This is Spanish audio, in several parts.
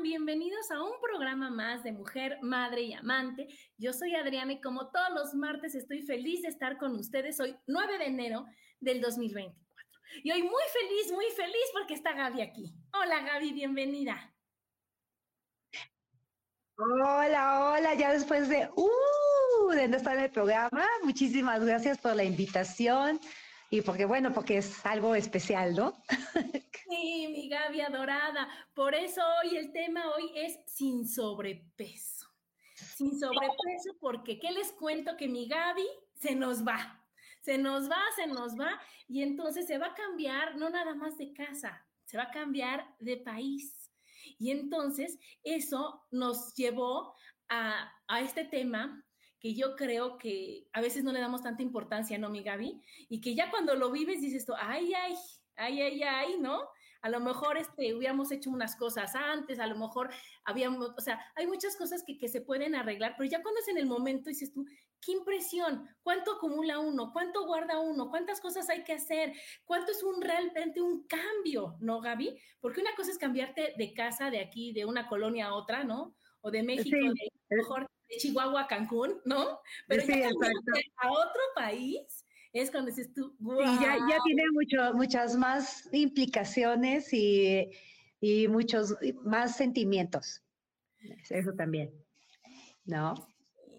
Bienvenidos a un programa más de Mujer, Madre y Amante. Yo soy Adriana y como todos los martes estoy feliz de estar con ustedes hoy, 9 de enero del 2024. Y hoy muy feliz, muy feliz porque está Gaby aquí. Hola Gaby, bienvenida. Hola, hola, ya después de, uh, de no estar en el programa, muchísimas gracias por la invitación y porque, bueno, porque es algo especial, ¿no? Sí, mi Gaby adorada. Por eso hoy el tema hoy es sin sobrepeso. Sin sobrepeso porque, ¿qué les cuento? Que mi Gaby se nos va. Se nos va, se nos va y entonces se va a cambiar no nada más de casa, se va a cambiar de país. Y entonces eso nos llevó a, a este tema que yo creo que a veces no le damos tanta importancia, ¿no, mi Gaby? Y que ya cuando lo vives dices tú, ay, ay, ay, ay, ay, ¿no? A lo mejor este, hubiéramos hecho unas cosas antes, a lo mejor habíamos, o sea, hay muchas cosas que, que se pueden arreglar, pero ya cuando es en el momento dices tú, qué impresión, cuánto acumula uno, cuánto guarda uno, cuántas cosas hay que hacer, cuánto es un realmente un cambio, ¿no, Gaby? Porque una cosa es cambiarte de casa, de aquí, de una colonia a otra, ¿no? O de México, Sí. de, a lo mejor de Chihuahua a Cancún, ¿no? Pero Sí, ya a otro país es cuando dices tú, Y ya, ya tiene mucho, muchas más implicaciones y, y muchos más sentimientos. Eso también, ¿no?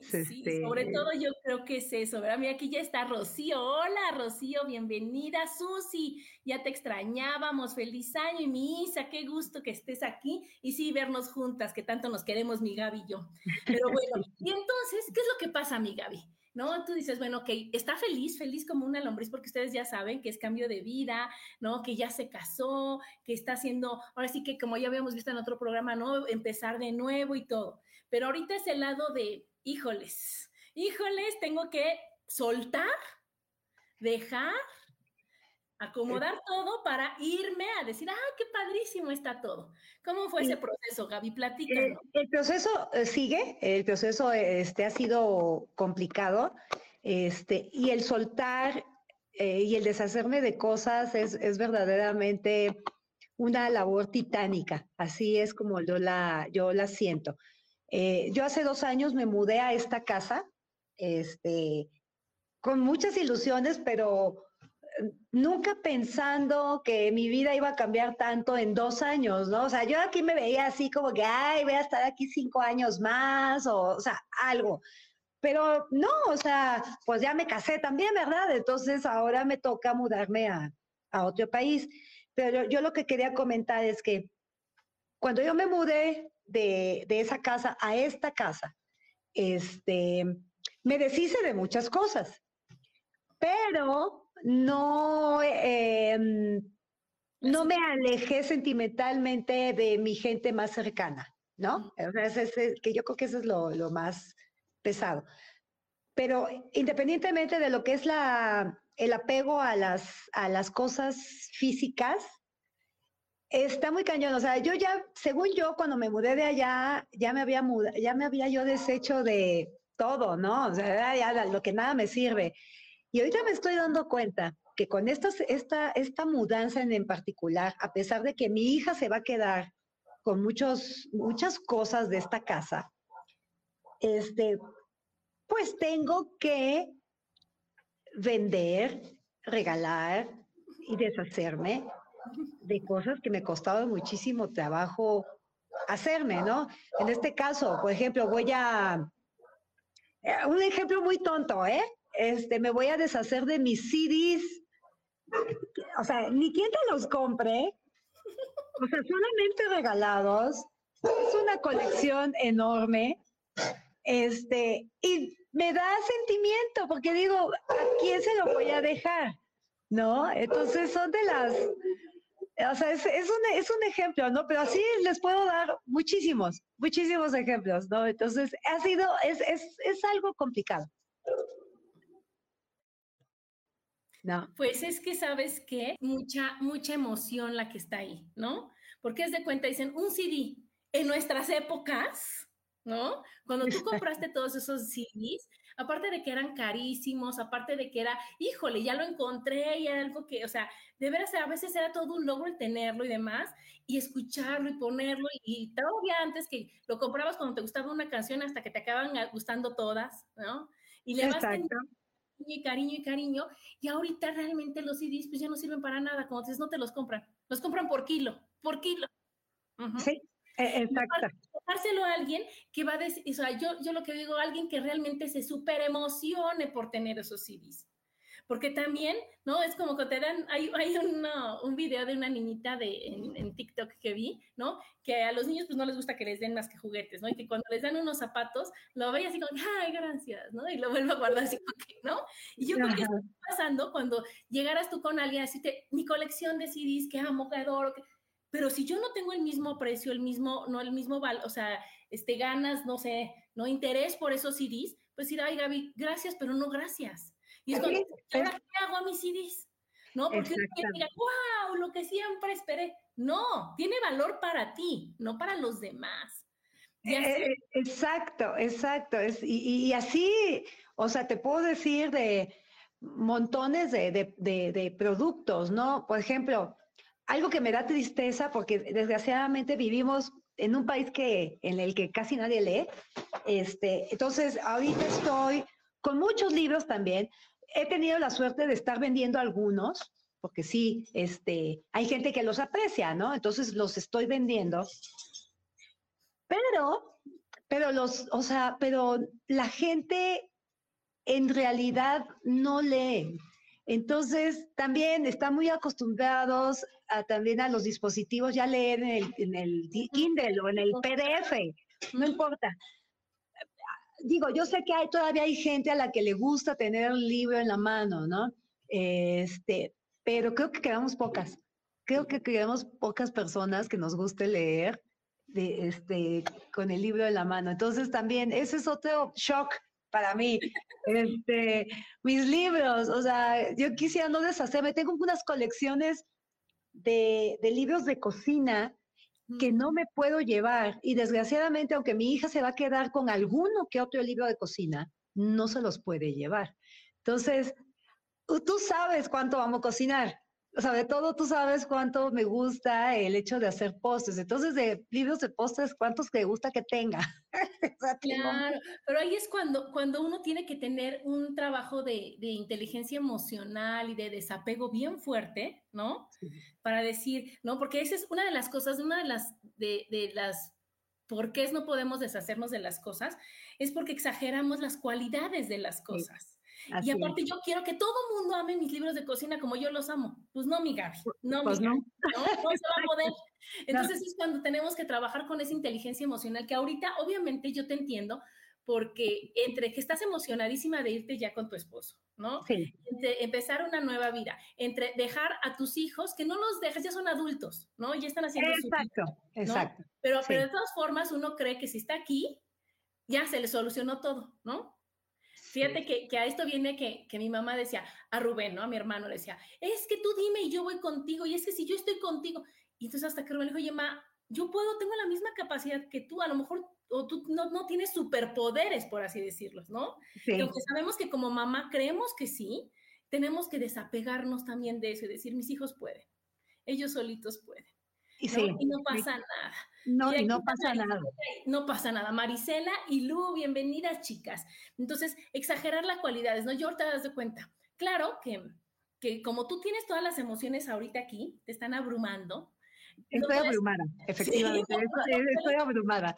Sí, sobre todo yo creo que es eso, ¿verdad? Mira, aquí ya está Rocío. Hola, Rocío, bienvenida. Susi, ya te extrañábamos. Feliz año. Y mi Isa, qué gusto que estés aquí. Y sí, vernos juntas, que tanto nos queremos, mi Gaby y yo. Pero bueno, y entonces, ¿qué es lo que pasa, mi Gaby? ¿No? Tú dices, bueno, ok, está feliz, feliz como una lombriz, porque ustedes ya saben que es cambio de vida, ¿no? Que ya se casó, que está haciendo, ahora sí que como ya habíamos visto en otro programa, ¿no? Empezar de nuevo y todo. Pero ahorita es el lado de, híjoles, híjoles, tengo que soltar, dejar, acomodar todo para irme a decir, ah, qué padrísimo está todo. ¿Cómo fue ese proceso, Gaby? Eh, Platícanos. el proceso eh, sigue, el proceso este, ha sido complicado este, y el soltar eh, y el deshacerme de cosas es, es verdaderamente una labor titánica, así es como yo la, yo la siento. Eh, yo hace dos años me mudé a esta casa este, con muchas ilusiones, pero eh, nunca pensando que mi vida iba a cambiar tanto en dos años, ¿no? O sea, yo aquí me veía así como que, ay, voy a estar aquí cinco años más, o, o sea, algo. Pero no, o sea, pues ya me casé también, ¿verdad? Entonces ahora me toca mudarme a, a otro país. Pero yo lo que quería comentar es que cuando yo me mudé de, de esa casa a esta casa, este, me deshice de muchas cosas, pero no, eh, no me alejé sentimentalmente de mi gente más cercana, ¿no? Ese- ese- que yo creo que eso es lo, lo más pesado. Pero independientemente de lo que es la, el apego a las, a las cosas físicas, está muy cañón. O sea, yo ya, según yo, cuando me mudé de allá, ya me había mudado, ya me había yo deshecho de todo, ¿no? O sea, ya lo que nada me sirve. Y ahorita me estoy dando cuenta que con esta, esta mudanza en, en particular, a pesar de que mi hija se va a quedar con muchos, muchas cosas de esta casa, este, pues tengo que vender, regalar y deshacerme de cosas que me costaba muchísimo trabajo hacerme, ¿no? En este caso, por ejemplo, voy a... Eh, un ejemplo muy tonto, ¿eh? Este, me voy a deshacer de mis CDs. O sea, ni quien te los compre. O sea, solamente regalados. Es una colección enorme. Este, y me da sentimiento porque digo, ¿a quién se lo voy a dejar? ¿No? Entonces son de las, o sea, es, un, es un ejemplo, ¿no? Pero así les puedo dar muchísimos, muchísimos ejemplos, ¿no? Entonces, ha sido, es, es, es algo complicado. No. Pues es que sabes que mucha, mucha emoción la que está ahí, ¿no? Porque es de cuenta, dicen, un CD en nuestras épocas, ¿no? Cuando tú compraste todos esos CDs, aparte de que eran carísimos, aparte de que era, híjole, ya lo encontré y era algo que, o sea, de veras a veces era todo un logro el tenerlo y demás, y escucharlo y ponerlo, y, todavía antes que lo comprabas cuando te gustaba una canción hasta que te acaban gustando todas, ¿no? Y le vas y cariño y cariño, y ahorita realmente los CDs pues ya no sirven para nada, como dices, no te los compran, los compran por kilo, por kilo. Sí, e, exacto. Dárselo a alguien que va a decir, o sea, yo, yo lo que digo, alguien que realmente se super emocione por tener esos CDs. Porque también, ¿no? Es como que te dan, hay, hay un video de una niñita de, en, TikTok que vi, ¿no? Que a los niños pues no les gusta que les den más que juguetes, ¿no? Y que cuando les dan unos zapatos, lo ve así como, ay, gracias, ¿no? Y lo vuelve a guardar así como que, ¿no? Y yo creo que está pasando cuando llegaras tú con alguien así, te, mi colección de CDs que amo, que adoro, que pero si yo no tengo el mismo precio, el mismo, no el mismo valor, o sea, este, ganas, no sé, no interés por esos CDs, pues ir, ay Gaby, gracias, pero no gracias. Y es como, ¿ahora qué hago a mis CDs? ¿No? Porque que diga, wow, lo que siempre esperé. No, tiene valor para ti, no para los demás. Eh, eh, exacto, exacto. Es, y, y, así, o sea, te puedo decir de montones de, de, de, de productos, ¿no? Por ejemplo, algo que me da tristeza porque desgraciadamente vivimos en un país que, en el que casi nadie lee. Este, entonces, ahorita estoy con muchos libros también. He tenido la suerte de estar vendiendo algunos, porque sí, este, hay gente que los aprecia, ¿no? Entonces los estoy vendiendo. Pero, pero los, o sea, pero la gente en realidad no lee. Entonces, también están muy acostumbrados también a los dispositivos, ya leer en el, en el Kindle o en el PDF, no importa. Digo, yo sé que hay, todavía hay gente a la que le gusta tener el libro en la mano, ¿no? Este, pero creo que quedamos pocas. Creo que quedamos pocas personas que nos guste leer de, este, con el libro en la mano. Entonces también, ese es otro shock para mí. Este, mis libros, o sea, yo quisiera no deshacerme. Tengo unas colecciones de, libros de cocina que no me puedo llevar. Y desgraciadamente, aunque mi hija se va a quedar con alguno que otro libro de cocina, no se los puede llevar. Entonces, tú sabes cuánto vamos a cocinar. Sobre todo tú sabes cuánto me gusta el hecho de hacer postres. Entonces, de libros de postres, ¿cuántos te gusta que tenga? claro, pero ahí es cuando, cuando uno tiene que tener un trabajo de, inteligencia emocional y de desapego bien fuerte, ¿no? Para decir, ¿no? Porque esa es una de las cosas, una de las, de, de las por qué no podemos deshacernos de las cosas, es porque exageramos las cualidades de las cosas y aparte yo quiero que todo mundo ame mis libros de cocina como yo los amo. Pues no, mi Gaby, no, pues mi no. no. se va a poder. Entonces es cuando tenemos que trabajar con esa inteligencia emocional que ahorita obviamente yo te entiendo porque entre que estás emocionadísima de irte ya con tu esposo, ¿no? Sí. Entre empezar una nueva vida, entre dejar a tus hijos, que no los dejes, ya son adultos, ¿no? Ya están haciendo Exacto, su exacto. Pero, pero de todas formas uno cree que si está aquí, ya se le solucionó todo, ¿no? Fíjate que, a esto viene que, mi mamá decía, a Rubén, ¿no? A mi hermano le decía, es que tú dime y yo voy contigo, y es que si yo estoy contigo. Y entonces hasta que Rubén le dijo, oye, ma, yo puedo, tengo la misma capacidad que tú, a lo mejor, o tú no, no tienes superpoderes, por así decirlos, ¿no? Sí. Aunque sabemos que como mamá creemos que sí, tenemos que desapegarnos también de eso y decir, mis hijos pueden, ellos solitos pueden. Y, no pasa nada. No, y, no pasa nada. No pasa nada. Marisela y Lu, bienvenidas, chicas. Entonces, exagerar las cualidades, ¿no? Yo ahorita das de cuenta. Claro que que como tú tienes todas las emociones ahorita aquí, te están abrumando. Estoy abrumada, efectivamente, estoy, abrumada.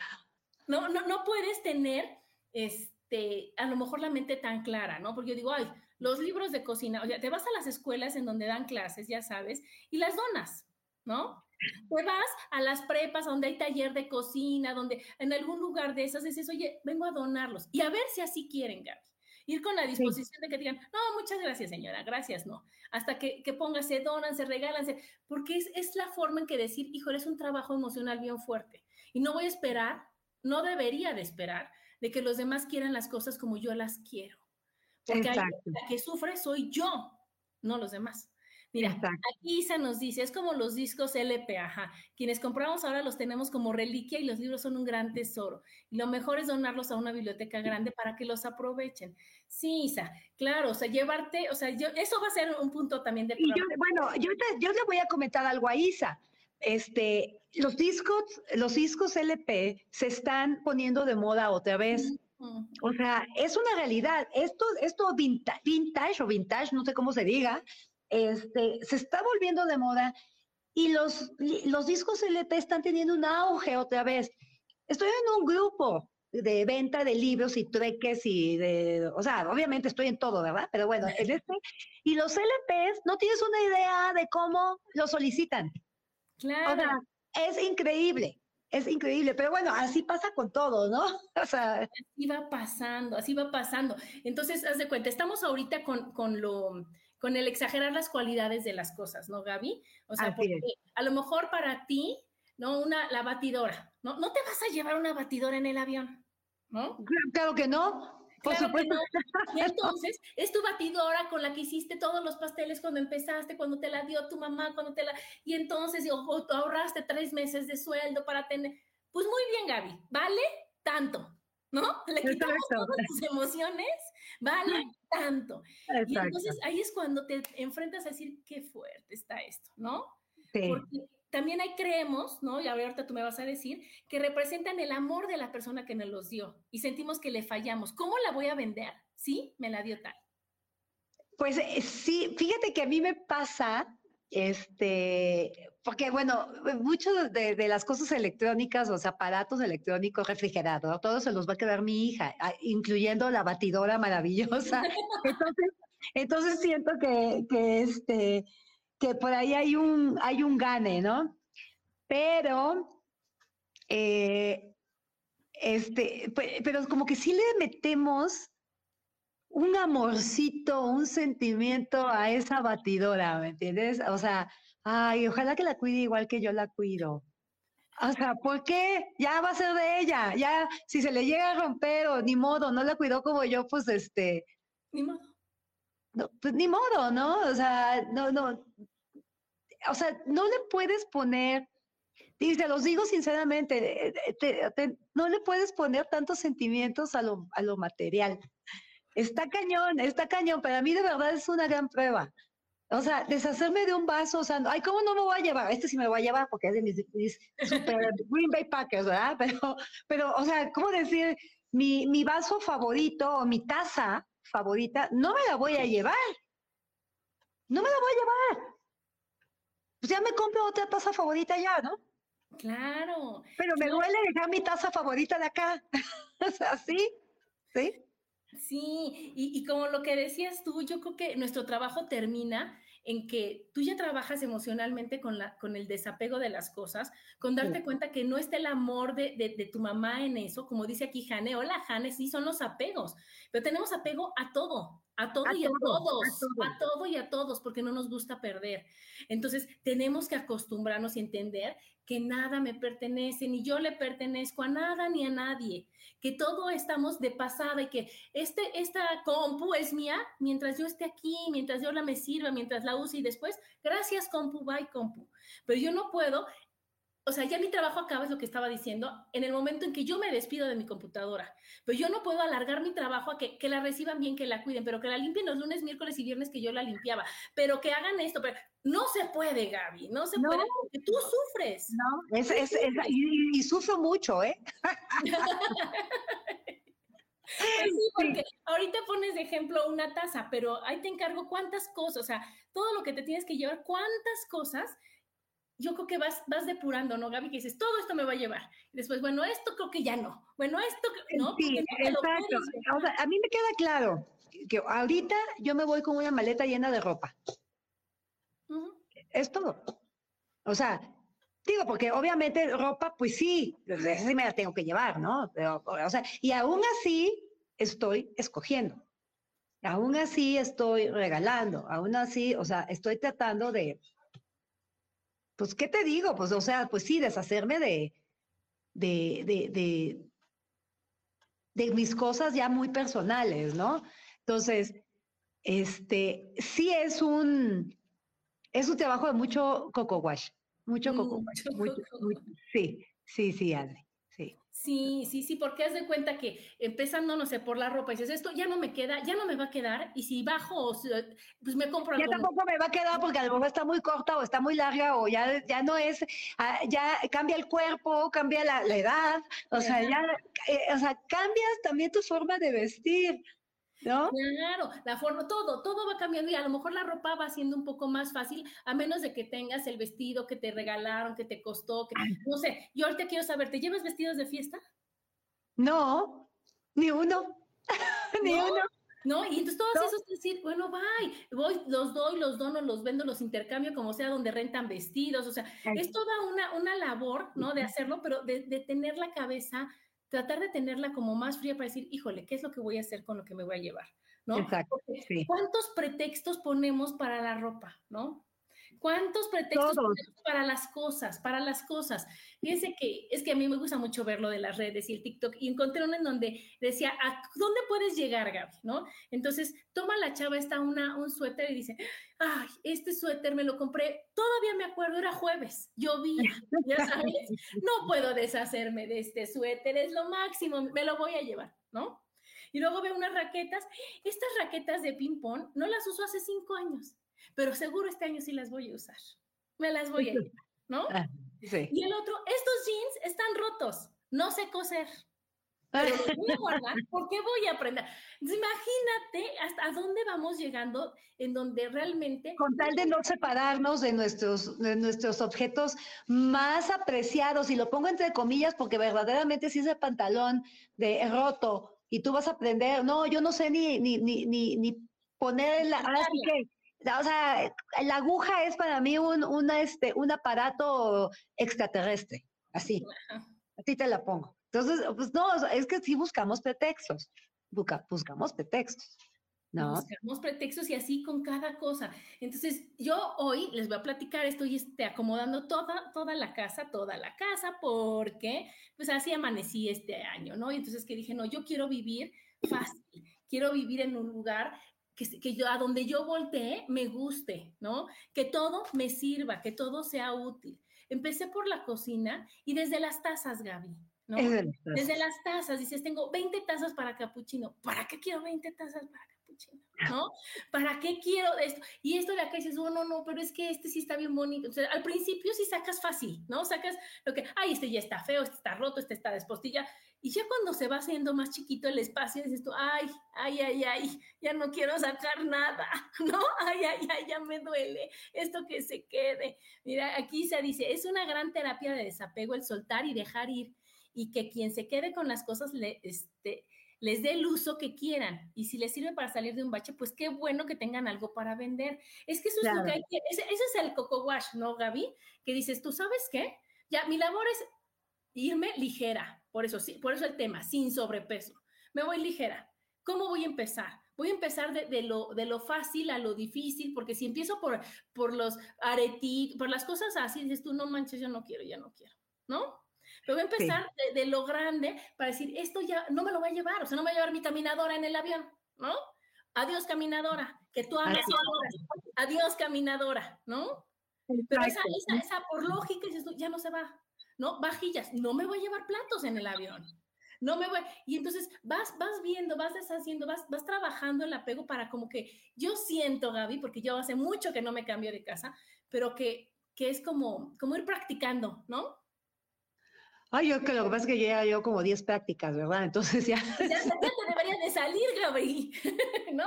No, no, no puedes tener, este, a lo mejor la mente tan clara, ¿no? Porque yo digo, ay, los libros de cocina, o sea, te vas a las escuelas en donde dan clases, ya sabes, y las donas, ¿no? Te vas a las prepas donde hay taller de cocina, donde en algún lugar de esas dices, oye, vengo a donarlos y a ver si así quieren, Gaby. Ir con la disposición de que digan, no, muchas gracias, señora, gracias, no. Hasta que, que pongas, se donan, se regalan, porque es, es la forma en que decir, hijo, es un trabajo emocional bien fuerte. Y no voy a esperar, no debería de esperar, de que los demás quieran las cosas como yo las quiero. Porque la que sufre soy yo, no los demás. Mira, aquí Isa nos dice, es como los discos LP, ajá. Quienes compramos ahora los tenemos como reliquia y los libros son un gran tesoro. Y lo mejor es donarlos a una biblioteca grande para que los aprovechen. Sí, Isa, claro, o sea, llevarte, o sea, yo, eso va a ser un punto también de... Y yo, bueno, yo, yo le voy a comentar algo a Isa. Este, los discos, los discos LP se están poniendo de moda otra vez. O sea, es una realidad. Esto, esto vintage, vintage o vintage, no sé cómo se diga, este, se está volviendo de moda y los, los discos LP están teniendo un auge otra vez. Estoy en un grupo de venta de libros y trueques y de, o sea, obviamente estoy en todo, ¿verdad? Pero bueno, en este, y los LPs no tienes una idea de cómo lo solicitan. Claro. es increíble, es increíble, pero bueno, así pasa con todo, ¿no? O sea, así va pasando, así va pasando. Entonces, haz de cuenta, estamos ahorita con, con lo con el exagerar las cualidades de las cosas, ¿no, Gaby? O sea, porque a lo mejor para ti, ¿no? Una, la batidora, ¿no? No te vas a llevar una batidora en el avión, ¿no? Claro que no. Por supuesto. Y entonces, es tu batidora con la que hiciste todos los pasteles cuando empezaste, cuando te la dio tu mamá, cuando te la... Y entonces, o, ahorraste tres meses de sueldo para tener... Pues muy bien, Gaby, ¿vale? Tanto, ¿no? Le quitamos todas tus emociones, ¿vale? Tanto. Y entonces ahí es cuando te enfrentas a decir, qué fuerte está esto, ¿no? Porque también hay creemos, ¿no? Y ahorita tú me vas a decir, que representan el amor de la persona que nos los dio y sentimos que le fallamos. ¿Cómo la voy a vender? Sí, me la dio tal. Pues eh, sí, fíjate que a mí me pasa este, porque bueno, muchas de, las cosas electrónicas, los aparatos electrónicos, refrigerador, todo se los va a quedar mi hija, ah, incluyendo la batidora maravillosa. Entonces, entonces siento que, que, este, que por ahí hay un, hay un gane, ¿no? Pero, eh, este, pero como que sí le metemos un amorcito, un sentimiento a esa batidora, ¿me entiendes? O sea, ay, ojalá que la cuide igual que yo la cuido. O sea, ¿por qué? Ya va a ser de ella, ya, si se le llega a romper o ni modo, no la cuidó como yo, pues este... Ni modo. No, pues ni modo, ¿no? O sea, no, no. O sea, no le puedes poner, y te los digo sinceramente, no le puedes poner tantos sentimientos a lo, a lo material. Está cañón, está cañón. Para mí de verdad es una gran prueba. O sea, deshacerme de un vaso, o sea, ay, ¿cómo no me voy a llevar? Este sí me voy a llevar porque es de mis, super Green Bay Packers, ¿verdad? Pero, pero, o sea, ¿cómo decir? Mi, mi vaso favorito o mi taza favorita, no me la voy a llevar. No me la voy a llevar. Pues ya me compro otra taza favorita ya, ¿no? Claro. Pero me duele dejar mi taza favorita de acá. o sea, sí, sí. Sí, y, como lo que decías tú, yo creo que nuestro trabajo termina en que tú ya trabajas emocionalmente con, la, con el desapego de las cosas, con darte cuenta que no está el amor de, de, tu mamá en eso, como dice aquí Jane, hola Jane, sí son los apegos, pero tenemos apego a todo, a todo y a todos, a todo y a todos, porque no nos gusta perder. Entonces, tenemos que acostumbrarnos y entender que nada me pertenece, ni yo le pertenezco a nada ni a nadie, que todo estamos de pasada y que este, esta compu es mía mientras yo esté aquí, mientras yo la me sirva, mientras la use y después, gracias compu, bye compu. Pero yo no puedo o sea, ya mi trabajo acaba, es lo que estaba diciendo, en el momento en que yo me despido de mi computadora. Pero yo no puedo alargar mi trabajo a que, que, la reciban bien, que la cuiden, pero que la limpien los lunes, miércoles y viernes que yo la limpiaba. Pero que hagan esto. Pero no se puede, Gaby, no se puede porque tú sufres. No, es, es, y, sufro mucho, ¿eh? Pues sí, porque ahorita pones de ejemplo una taza, pero ahí te encargo cuántas cosas, o sea, todo lo que te tienes que llevar, cuántas cosas, yo creo que vas, vas depurando, ¿no, Gaby? Que dices, todo esto me va a llevar. Y después, bueno, esto creo que ya no. Bueno, esto, ¿no? Sí, exacto. O sea, a mí me queda claro que ahorita yo me voy con una maleta llena de ropa. Es todo. O sea, digo, porque obviamente ropa, pues sí, sí me la tengo que llevar, ¿no? Pero, o sea, y aún así estoy escogiendo. Aún así estoy regalando, aún así, o sea, estoy tratando de, pues, ¿qué te digo? Pues, o sea, pues sí, deshacerme de, de, de, de, de mis cosas ya muy personales, ¿no? Entonces, este, sí es un, es un trabajo de mucho coco wash, mucho coco wash. sí, sí, sí, Adri, sí. Sí, sí, sí, porque haz de cuenta que empezando, no sé, por la ropa, dices, esto ya no me queda, ya no me va a quedar, y si bajo, pues me compro algo. Ya tampoco me va a quedar porque a lo mejor está muy corta o está muy larga o ya, ya no es, ah, ya cambia el cuerpo, cambia la, edad, o sea, ya, eh, o sea, cambias también tu forma de vestir. ¿No? Claro, la forma, todo, todo va cambiando y a lo mejor la ropa va siendo un poco más fácil, a menos de que tengas el vestido que te regalaron, que te costó, que, no sé, yo ahorita quiero saber, ¿te llevas vestidos de fiesta? No, ni uno, ni uno. No, y entonces todos esos decir, bueno, bye, voy, los doy, los dono, los vendo, los intercambio, como sea, donde rentan vestidos, o sea, es toda una, una labor, ¿no? De hacerlo, pero de, de tener la cabeza tratar de tenerla como más fría para decir, híjole, ¿qué es lo que voy a hacer con lo que me voy a llevar? ¿No? Exacto, ¿Cuántos pretextos ponemos para la ropa, no? ¿Cuántos pretextos para las cosas, para las cosas? Fíjense que es que a mí me gusta mucho ver lo de las redes y el TikTok y encontré uno en donde decía, ¿a dónde puedes llegar, Gaby? ¿No? Entonces, toma la chava esta una, un suéter y dice, ay, este suéter me lo compré, todavía me acuerdo, era jueves, llovía, ya sabes, no puedo deshacerme de este suéter, es lo máximo, me lo voy a llevar, ¿no? Y luego veo unas raquetas, estas raquetas de ping-pong no las uso hace cinco años, pero seguro este año sí las voy a usar, me las voy a llevar, ¿no? Ah, y el otro, estos jeans están rotos, no sé coser. Pero voy a guardar porque voy a aprender. imagínate hasta dónde vamos llegando en donde realmente... Con tal de no separarnos de nuestros, de nuestros objetos más apreciados, y lo pongo entre comillas porque verdaderamente si ese pantalón de roto y tú vas a aprender, no, yo no sé ni, ni, ni, ni, ni poner la... Así que, o sea, la aguja es para mí un, una, este, un aparato extraterrestre, así. Así te la pongo. Entonces, pues no, es que sí buscamos pretextos, buscamos pretextos. ¿No? Buscamos pretextos y así con cada cosa. Entonces, yo hoy les voy a platicar, estoy este, acomodando toda, toda la casa, toda la casa, porque pues así amanecí este año, ¿no? Y entonces que dije, no, yo quiero vivir fácil, quiero vivir en un lugar que, que, yo, a donde yo voltee me guste, ¿no? Que todo me sirva, que todo sea útil. Empecé por la cocina y desde las tazas, Gaby. ¿no? Desde las tazas, dices, tengo 20 tazas para capuchino. ¿Para qué quiero 20 tazas para ¿No? ¿Para qué quiero esto? Y esto de acá dices, oh, no, no, pero es que este sí está bien bonito. O sea, al principio sí sacas fácil, ¿no? Sacas lo que, ay, este ya está feo, este está roto, este está despostilla. Y ya cuando se va haciendo más chiquito el espacio, dices tú, ay, ay, ay, ay, ya no quiero sacar nada, ¿no? Ay, ay, ay, ya me duele esto que se quede. Mira, aquí se dice, es una gran terapia de desapego el soltar y dejar ir y que quien se quede con las cosas le, este, les dé el uso que quieran. Y si les sirve para salir de un bache, pues qué bueno que tengan algo para vender. Es que eso es lo que hay que, ese, es el coco wash, ¿no, Gaby? Que dices, ¿tú sabes qué? Ya, mi labor es irme ligera. Por eso, sí, por eso el tema, sin sobrepeso. Me voy ligera. ¿Cómo voy a empezar? Voy a empezar de, lo, de lo fácil a lo difícil, porque si empiezo por, por los aretitos, por las cosas así, dices tú, no manches, yo no quiero, ya no quiero, ¿no? Pero voy a empezar de, lo grande para decir, esto ya no me lo voy a llevar, o sea, no me voy a llevar mi caminadora en el avión, ¿no? Adiós caminadora, que tú hagas Adiós caminadora, ¿no? Pero esa, esa, por lógica, ya no se va, ¿no? Vajillas, no me voy a llevar platos en el avión. No me voy. Y entonces vas, vas viendo, vas deshaciendo, vas, vas trabajando el apego para como que yo siento, Gaby, porque yo hace mucho que no me cambio de casa, pero que, que es como, como ir practicando, ¿no? Ay, yo que lo que pasa es que ya yo como 10 prácticas, ¿verdad? Entonces ya... Ya, ya te deberías de salir, Gaby, ¿no?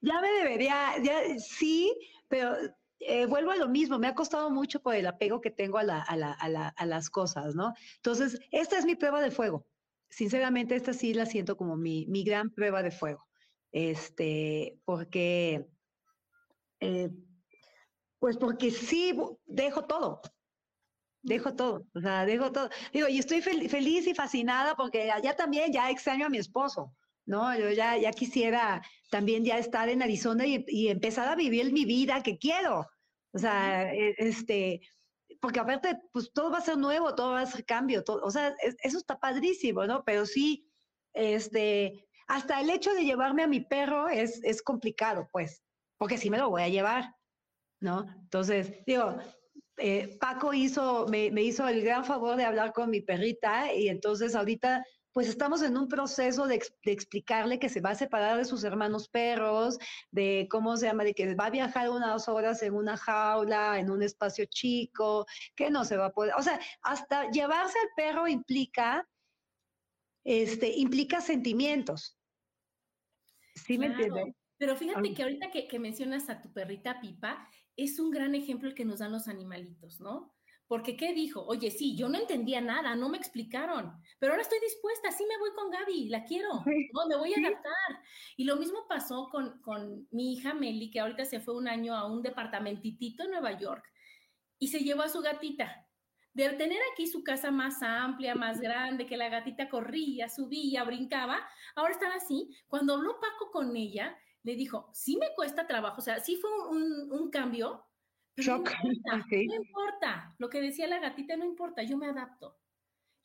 Ya me debería, ya sí, pero eh, vuelvo a lo mismo, me ha costado mucho por el apego que tengo a, la, a, la, a, la, a, las cosas, ¿no? Entonces, esta es mi prueba de fuego. Sinceramente, esta sí la siento como mi, mi gran prueba de fuego. Este, porque, eh, pues porque sí dejo todo, dejo todo, o sea, dejo todo. Digo, y estoy fel feliz y fascinada porque allá también ya extraño a mi esposo, ¿no? Yo ya, ya quisiera también ya estar en Arizona y, y empezar a vivir mi vida que quiero. O sea, e, este, porque aparte, pues todo va a ser nuevo, todo va a ser cambio, todo, o sea, es, eso está padrísimo, ¿no? Pero sí, este, hasta el hecho de llevarme a mi perro es, es complicado, pues, porque sí me lo voy a llevar, ¿no? Entonces, digo, eh, Paco hizo, me, me, hizo el gran favor de hablar con mi perrita y entonces ahorita pues estamos en un proceso de, de, explicarle que se va a separar de sus hermanos perros, de cómo se llama, de que va a viajar unas horas en una jaula, en un espacio chico, que no se va a poder, o sea, hasta llevarse al perro implica, este, implica sentimientos. ¿Sí claro. me entiendes? Pero fíjate que ahorita que, que mencionas a tu perrita Pipa, es un gran ejemplo el que nos dan los animalitos, ¿no? Porque, ¿qué dijo? Oye, sí, yo no entendía nada, no me explicaron, pero ahora estoy dispuesta, sí me voy con Gaby, la quiero, no, me voy a adaptar. Y lo mismo pasó con, con mi hija Meli, que ahorita se fue un año a un departamentitito en Nueva York y se llevó a su gatita. De tener aquí su casa más amplia, más grande, que la gatita corría, subía, brincaba, ahora están así. Cuando habló Paco con ella, le dijo, sí me cuesta trabajo, o sea, sí fue un, un cambio, pero no, importa, okay. no importa, lo que decía la gatita no importa, yo me adapto.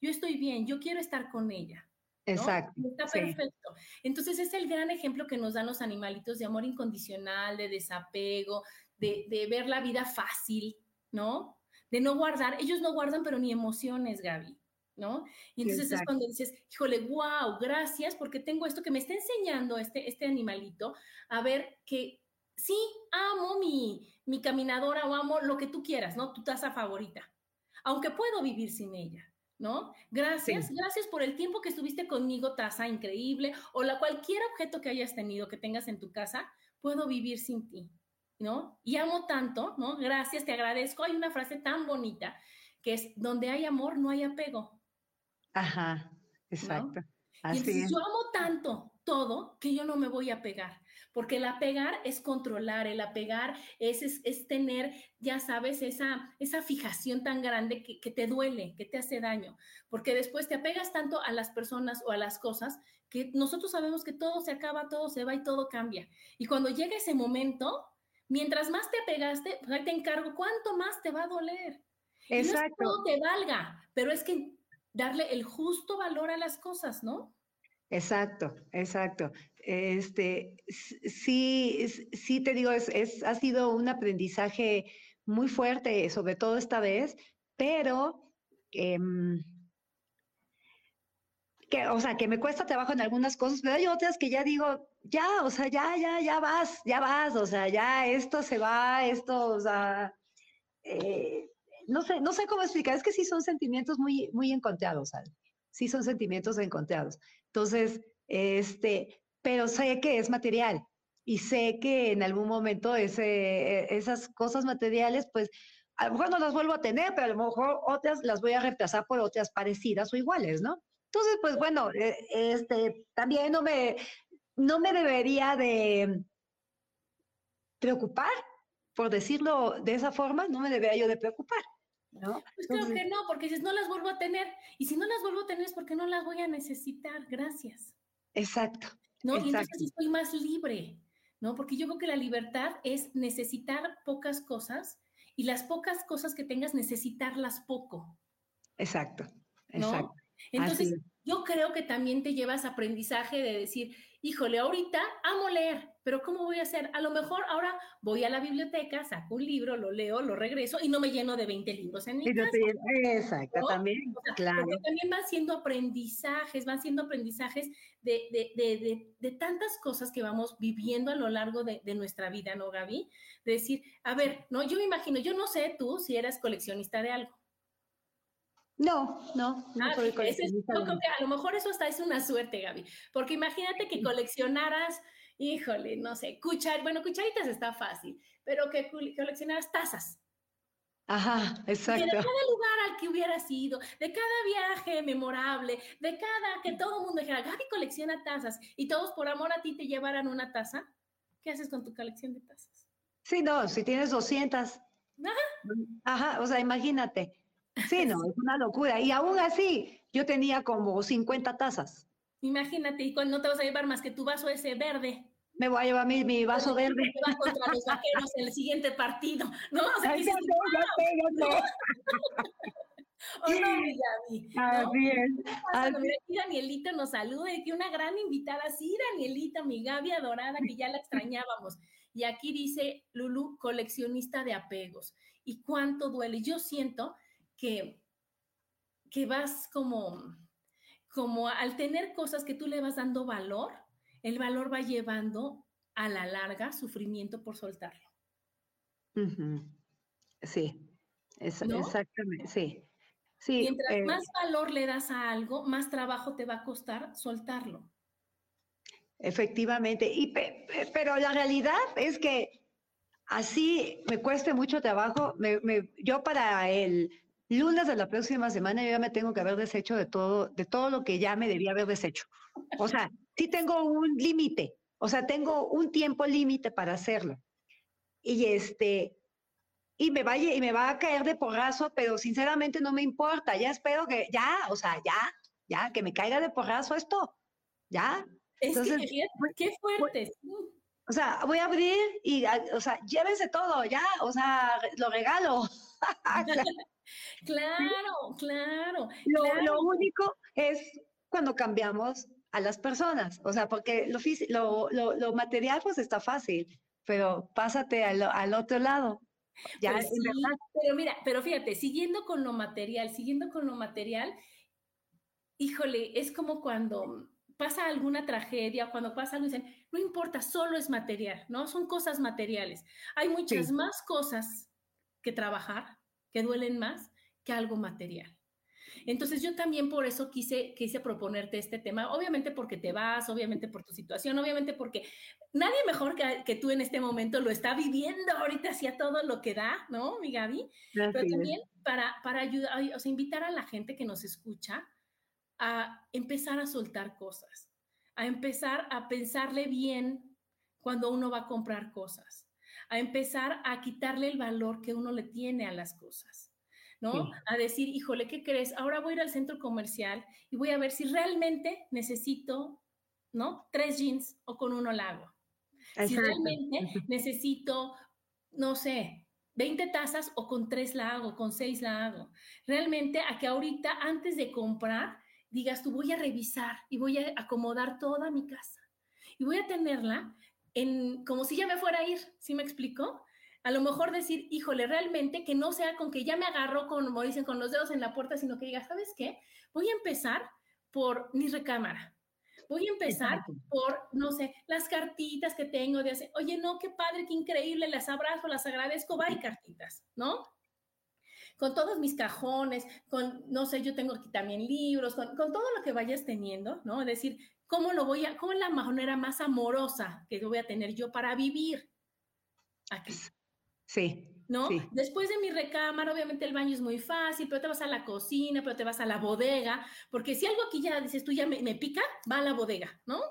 Yo estoy bien, yo quiero estar con ella. ¿no? Exacto. Está perfecto. Sí. Entonces es el gran ejemplo que nos dan los animalitos de amor incondicional, de desapego, de, de ver la vida fácil, ¿no? De no guardar, ellos no guardan pero ni emociones, Gaby. ¿No? Y entonces Exacto. es cuando dices, híjole, wow, gracias porque tengo esto que me está enseñando este, este animalito a ver que sí, amo mi, mi caminadora o amo lo que tú quieras, ¿no? Tu taza favorita, aunque puedo vivir sin ella. ¿No? Gracias, sí. gracias por el tiempo que estuviste conmigo, taza increíble, o la cualquier objeto que hayas tenido, que tengas en tu casa, puedo vivir sin ti, ¿no? Y amo tanto, ¿no? Gracias, te agradezco. Hay una frase tan bonita que es, donde hay amor, no hay apego. Ajá, exacto. ¿no? Así y entonces, es. yo amo tanto todo que yo no me voy a pegar, porque el apegar es controlar, el apegar es, es, es tener, ya sabes, esa, esa fijación tan grande que, que, te duele, que te hace daño, porque después te apegas tanto a las personas o a las cosas que nosotros sabemos que todo se acaba, todo se va y todo cambia. Y cuando llega ese momento, mientras más te apegaste, pues ahí te encargo, ¿cuánto más te va a doler? Exacto. no es que todo te valga, pero es que darle el justo valor a las cosas, ¿no? Exacto, exacto. Este, sí, sí te digo, es, ha sido un aprendizaje muy fuerte, sobre todo esta vez, pero eh, que, o sea, que me cuesta trabajo en algunas cosas, pero hay otras que ya digo, ya, o sea, ya, ya, ya vas, ya vas, o sea, ya esto se va, esto, o sea, eh, no sé, no sé cómo explicar, es que sí son sentimientos muy, muy encontrados. Sí son sentimientos encontrados. Entonces, este, pero sé que es material y sé que en algún momento ese, esas cosas materiales, pues, a lo mejor no las vuelvo a tener, pero a lo mejor otras las voy a reemplazar por otras parecidas o iguales, ¿no? Entonces, pues bueno, este, también no me, no me debería de preocupar, por decirlo de esa forma, no me debería yo de preocupar. ¿No? Pues creo Entonces, que no, porque dices, no las vuelvo a tener. Y si no las vuelvo a tener es porque no las voy a necesitar. Gracias. Exacto. ¿No? exacto. Y entonces estoy más libre, ¿no? Porque yo creo que la libertad es necesitar pocas cosas y las pocas cosas que tengas, necesitarlas poco. Exacto. Exacto. Entonces, yo creo que también te llevas aprendizaje de decir, híjole, ahorita amo leer, pero ¿cómo voy a hacer? A lo mejor ahora voy a la biblioteca, saco un libro, lo leo, lo regreso y no me lleno de 20 libros en mi y casa. Te, exacto, ¿no? también, o sea, claro. También van siendo aprendizajes, van siendo aprendizajes de, de, de, de, tantas cosas que vamos viviendo a lo largo de, nuestra vida, ¿no, Gaby? De decir, a ver, no, yo me imagino, yo no sé tú si eras coleccionista de algo. No, no, no ah, soy coleccionista. yo creo que a lo mejor eso hasta es una suerte, Gaby, porque imagínate que coleccionaras, híjole, no sé, cuchar, bueno, cucharitas está fácil, pero que coleccionaras tazas. Ajá, exacto. de cada lugar al que hubieras ido, de cada viaje memorable, de cada, que todo el mundo dijera, Gaby colecciona tazas, y todos por amor a ti te llevaran una taza, ¿qué haces con tu colección de tazas? Sí, no, si tienes 200. Ajá. Ajá, o sea, imagínate. Sí, no, es una locura. Y aún así, yo tenía como 50 tazas. Imagínate, y no te vas a llevar más que tu vaso ese verde me voy a llevar mi, mi vaso verde. Que va contra los vaqueros en el siguiente partido, ¿no? O sea, Ay, ya sé, ya sé, ¿O no, Gaby? Así es. Mira, aquí Danielita nos saluda y que una gran invitada, sí, Danielita, mi Gaby adorada, que ya la extrañábamos. Y aquí dice Lulu, coleccionista de apegos. ¿Y cuánto duele? Yo siento que, que vas como, como al tener cosas que tú le vas dando valor, el valor va llevando a la larga sufrimiento por soltarlo. Sí, exactamente, sí. sí Mientras eh más valor le das a algo, más trabajo te va a costar soltarlo. Efectivamente, y pero la realidad es que así me cueste mucho trabajo. yo para el lunes de la próxima semana yo ya me tengo que haber deshecho de todo, de todo lo que ya me debía haber deshecho. O sea, sí tengo un límite, o sea, tengo un tiempo límite para hacerlo. Y este, y me vaya y me va a caer de porrazo, pero sinceramente no me importa, ya espero que, ya, o sea, ya, ya, que me caiga de porrazo esto, ya. Es Entonces, que, qué fuerte. O sea, voy a abrir y, o sea, llévense todo, ya, o sea, lo regalo. claro, claro. Lo, lo único es cuando cambiamos a las personas, o sea, porque lo, lo, lo, material pues está fácil, pero pásate al, al otro lado. Ya, pues pero mira, pero fíjate, siguiendo con lo material, siguiendo con lo material, híjole, es como cuando pasa alguna tragedia, cuando pasa algo, dicen, no importa, solo es material, ¿no? Son cosas materiales. Hay muchas más cosas que trabajar, que duelen más que algo material. Entonces yo también por eso quise, quise proponerte este tema, obviamente porque te vas, obviamente por tu situación, obviamente porque nadie mejor que, tú en este momento lo está viviendo ahorita hacia todo lo que da, ¿no, mi Gaby? Pero también para, para ayudar, o sea, invitar a la gente que nos escucha a empezar a soltar cosas, a empezar a pensarle bien cuando uno va a comprar cosas, a empezar a quitarle el valor que uno le tiene a las cosas. ¿no? A decir, híjole, ¿qué crees? Ahora voy a ir al centro comercial y voy a ver si realmente necesito, ¿no? Tres jeans o con uno la hago. Si realmente necesito, no sé, 20 tazas o con tres la hago, con seis la hago. Realmente a que ahorita, antes de comprar, digas tú, voy a revisar y voy a acomodar toda mi casa. Y voy a tenerla en, como si ya me fuera a ir, ¿sí me explico? a lo mejor decir, híjole, realmente que no sea con que ya me agarró, con, como dicen, con los dedos en la puerta, sino que diga, ¿sabes qué? Voy a empezar por mi recámara. Voy a empezar por, no sé, las cartitas que tengo de hacer, oye, no, qué padre, qué increíble, las abrazo, las agradezco, bye cartitas, ¿no? Con todos mis cajones, con, no sé, yo tengo aquí también libros, con, con todo lo que vayas teniendo, ¿no? Es decir, ¿cómo lo voy a, cómo es la manera más amorosa que voy a tener yo para vivir aquí? Sí. ¿No? Después de mi recámara, obviamente el baño es muy fácil, pero te vas a la cocina, pero te vas a la bodega, porque si algo aquí ya dices tú ya me, pica, va a la bodega, ¿no?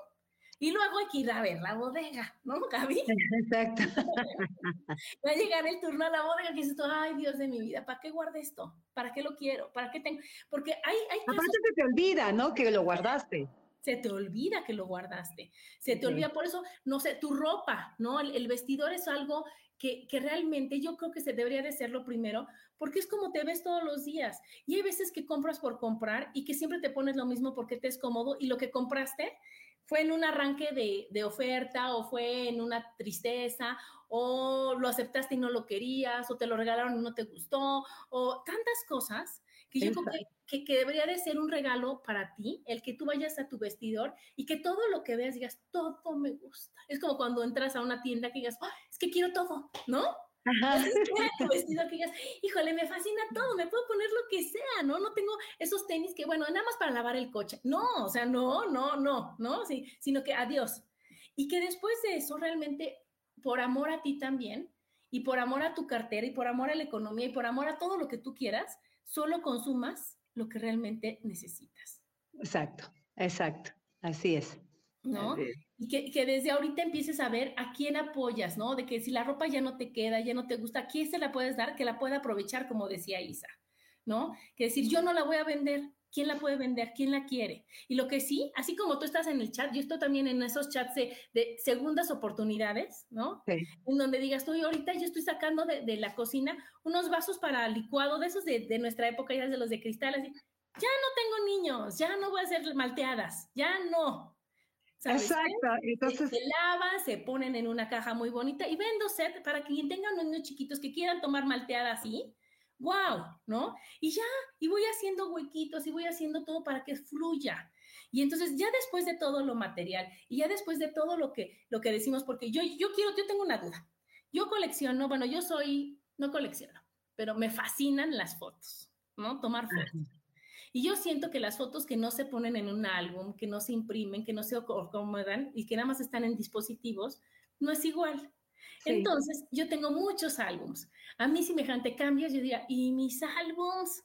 Y luego hay que ir a ver la bodega, ¿no, Gaby? Exacto. Va a llegar el turno a la bodega que dices tú, ay, Dios de mi vida, ¿para qué guardé esto? ¿Para qué lo quiero? ¿Para qué tengo? Porque hay... hay Aparte se te olvida, ¿no? Que lo guardaste. Se te olvida que lo guardaste. Se te olvida, por eso, no sé, tu ropa, ¿no? el vestidor es algo que, realmente yo creo que se debería de ser lo primero, porque es como te ves todos los días. Y hay veces que compras por comprar y que siempre te pones lo mismo porque te es cómodo y lo que compraste fue en un arranque de, de, oferta o fue en una tristeza o lo aceptaste y no lo querías o te lo regalaron y no te gustó o tantas cosas que yo creo que, que, debería de ser un regalo para ti, el que tú vayas a tu vestidor y que todo lo que veas digas, todo me gusta. Es como cuando entras a una tienda que digas, es que quiero todo, ¿no? tu vestido que digas, híjole, me fascina todo, me puedo poner lo que sea, ¿no? No tengo esos tenis que, bueno, nada más para lavar el coche. No, o sea, no, no, no, no, sí, sino que adiós. Y que después de eso, realmente, por amor a ti también, y por amor a tu cartera, y por amor a la economía, y por amor a todo lo que tú quieras, solo consumas lo que realmente necesitas. Exacto, exacto, así es. ¿No? Y que, que, desde ahorita empieces a ver a quién apoyas, ¿no? De que si la ropa ya no te queda, ya no te gusta, ¿a quién se la puedes dar que la pueda aprovechar, como decía Isa, ¿no? Que decir, yo no la voy a vender, ¿quién la puede vender? ¿Quién la quiere? Y lo que sí, así como tú estás en el chat, yo estoy también en esos chats de, de segundas oportunidades, ¿no? Sí. En donde digas, tú, ahorita yo estoy sacando de, de, la cocina unos vasos para licuado, de esos de, de nuestra época, ya de los de cristal, así, ya no tengo niños, ya no voy a hacer malteadas, ya no, Exacto. Entonces... Se, lavan, se ponen en una caja muy bonita y vendo set para quien tenga unos niños chiquitos que quieran tomar malteada así. ¡Wow! ¿No? Y ya, y voy haciendo huequitos y voy haciendo todo para que fluya. Y entonces ya después de todo lo material y ya después de todo lo que, lo que decimos, porque yo, yo quiero, yo tengo una duda. Yo colecciono, bueno, yo soy, no colecciono, pero me fascinan las fotos, ¿no? Tomar fotos. Y yo siento que las fotos que no se ponen en un álbum, que no se imprimen, que no se acomodan y que nada más están en dispositivos, no es igual. Entonces, yo tengo muchos álbums. A mí, semejante cambios, yo diría, ¿y mis álbums?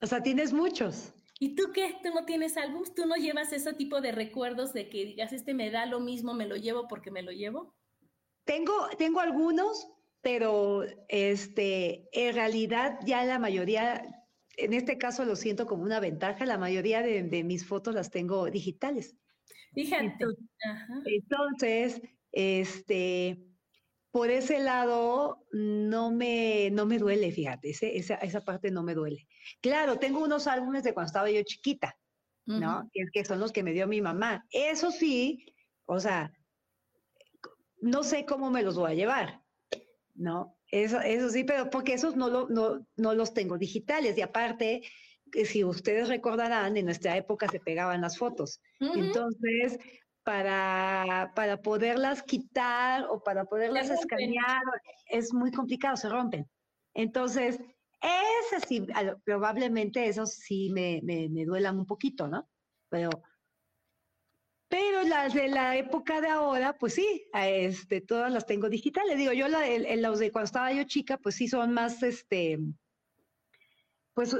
O sea, tienes muchos. ¿Y tú qué? ¿Tú no tienes álbums? ¿Tú no llevas ese tipo de recuerdos de que digas, este me da lo mismo, me lo llevo porque me lo llevo? Tengo, tengo algunos, pero este, en realidad ya la mayoría en este caso lo siento como una ventaja, la mayoría de, mis fotos las tengo digitales. Fíjate. Entonces, este, por ese lado no me, no me duele, fíjate, esa, esa, parte no me duele. Claro, tengo unos álbumes de cuando estaba yo chiquita, ¿no? Que, que son los que me dio mi mamá. Eso sí, o sea, no sé cómo me los voy a llevar, ¿no? Eso, eso sí, pero porque esos no, lo, no, no los tengo digitales. Y aparte, si ustedes recordarán, en nuestra época se pegaban las fotos. Entonces, para, para poderlas quitar o para poderlas escanear, es muy complicado, se rompen. Entonces, ese sí, probablemente esos sí me, me, me duelan un poquito, ¿no? Pero pero las de la época de ahora, pues sí, este, todas las tengo digitales. Digo, yo la, los de cuando estaba yo chica, pues sí son más, este, pues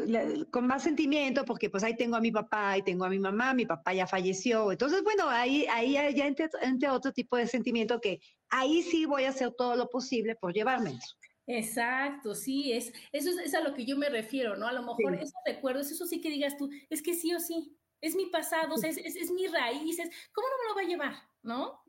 con más sentimiento, porque pues ahí tengo a mi papá, y tengo a mi mamá, mi papá ya falleció. Entonces, bueno, ahí, ahí ya entre, otro tipo de sentimiento que ahí sí voy a hacer todo lo posible por llevarme. Exacto, sí, es, eso es, a lo que yo me refiero, ¿no? A lo mejor esos recuerdos, eso sí que digas tú, es que sí o sí, es mi pasado, es, es, es, mi raíz, ¿cómo no me lo va a llevar? ¿No?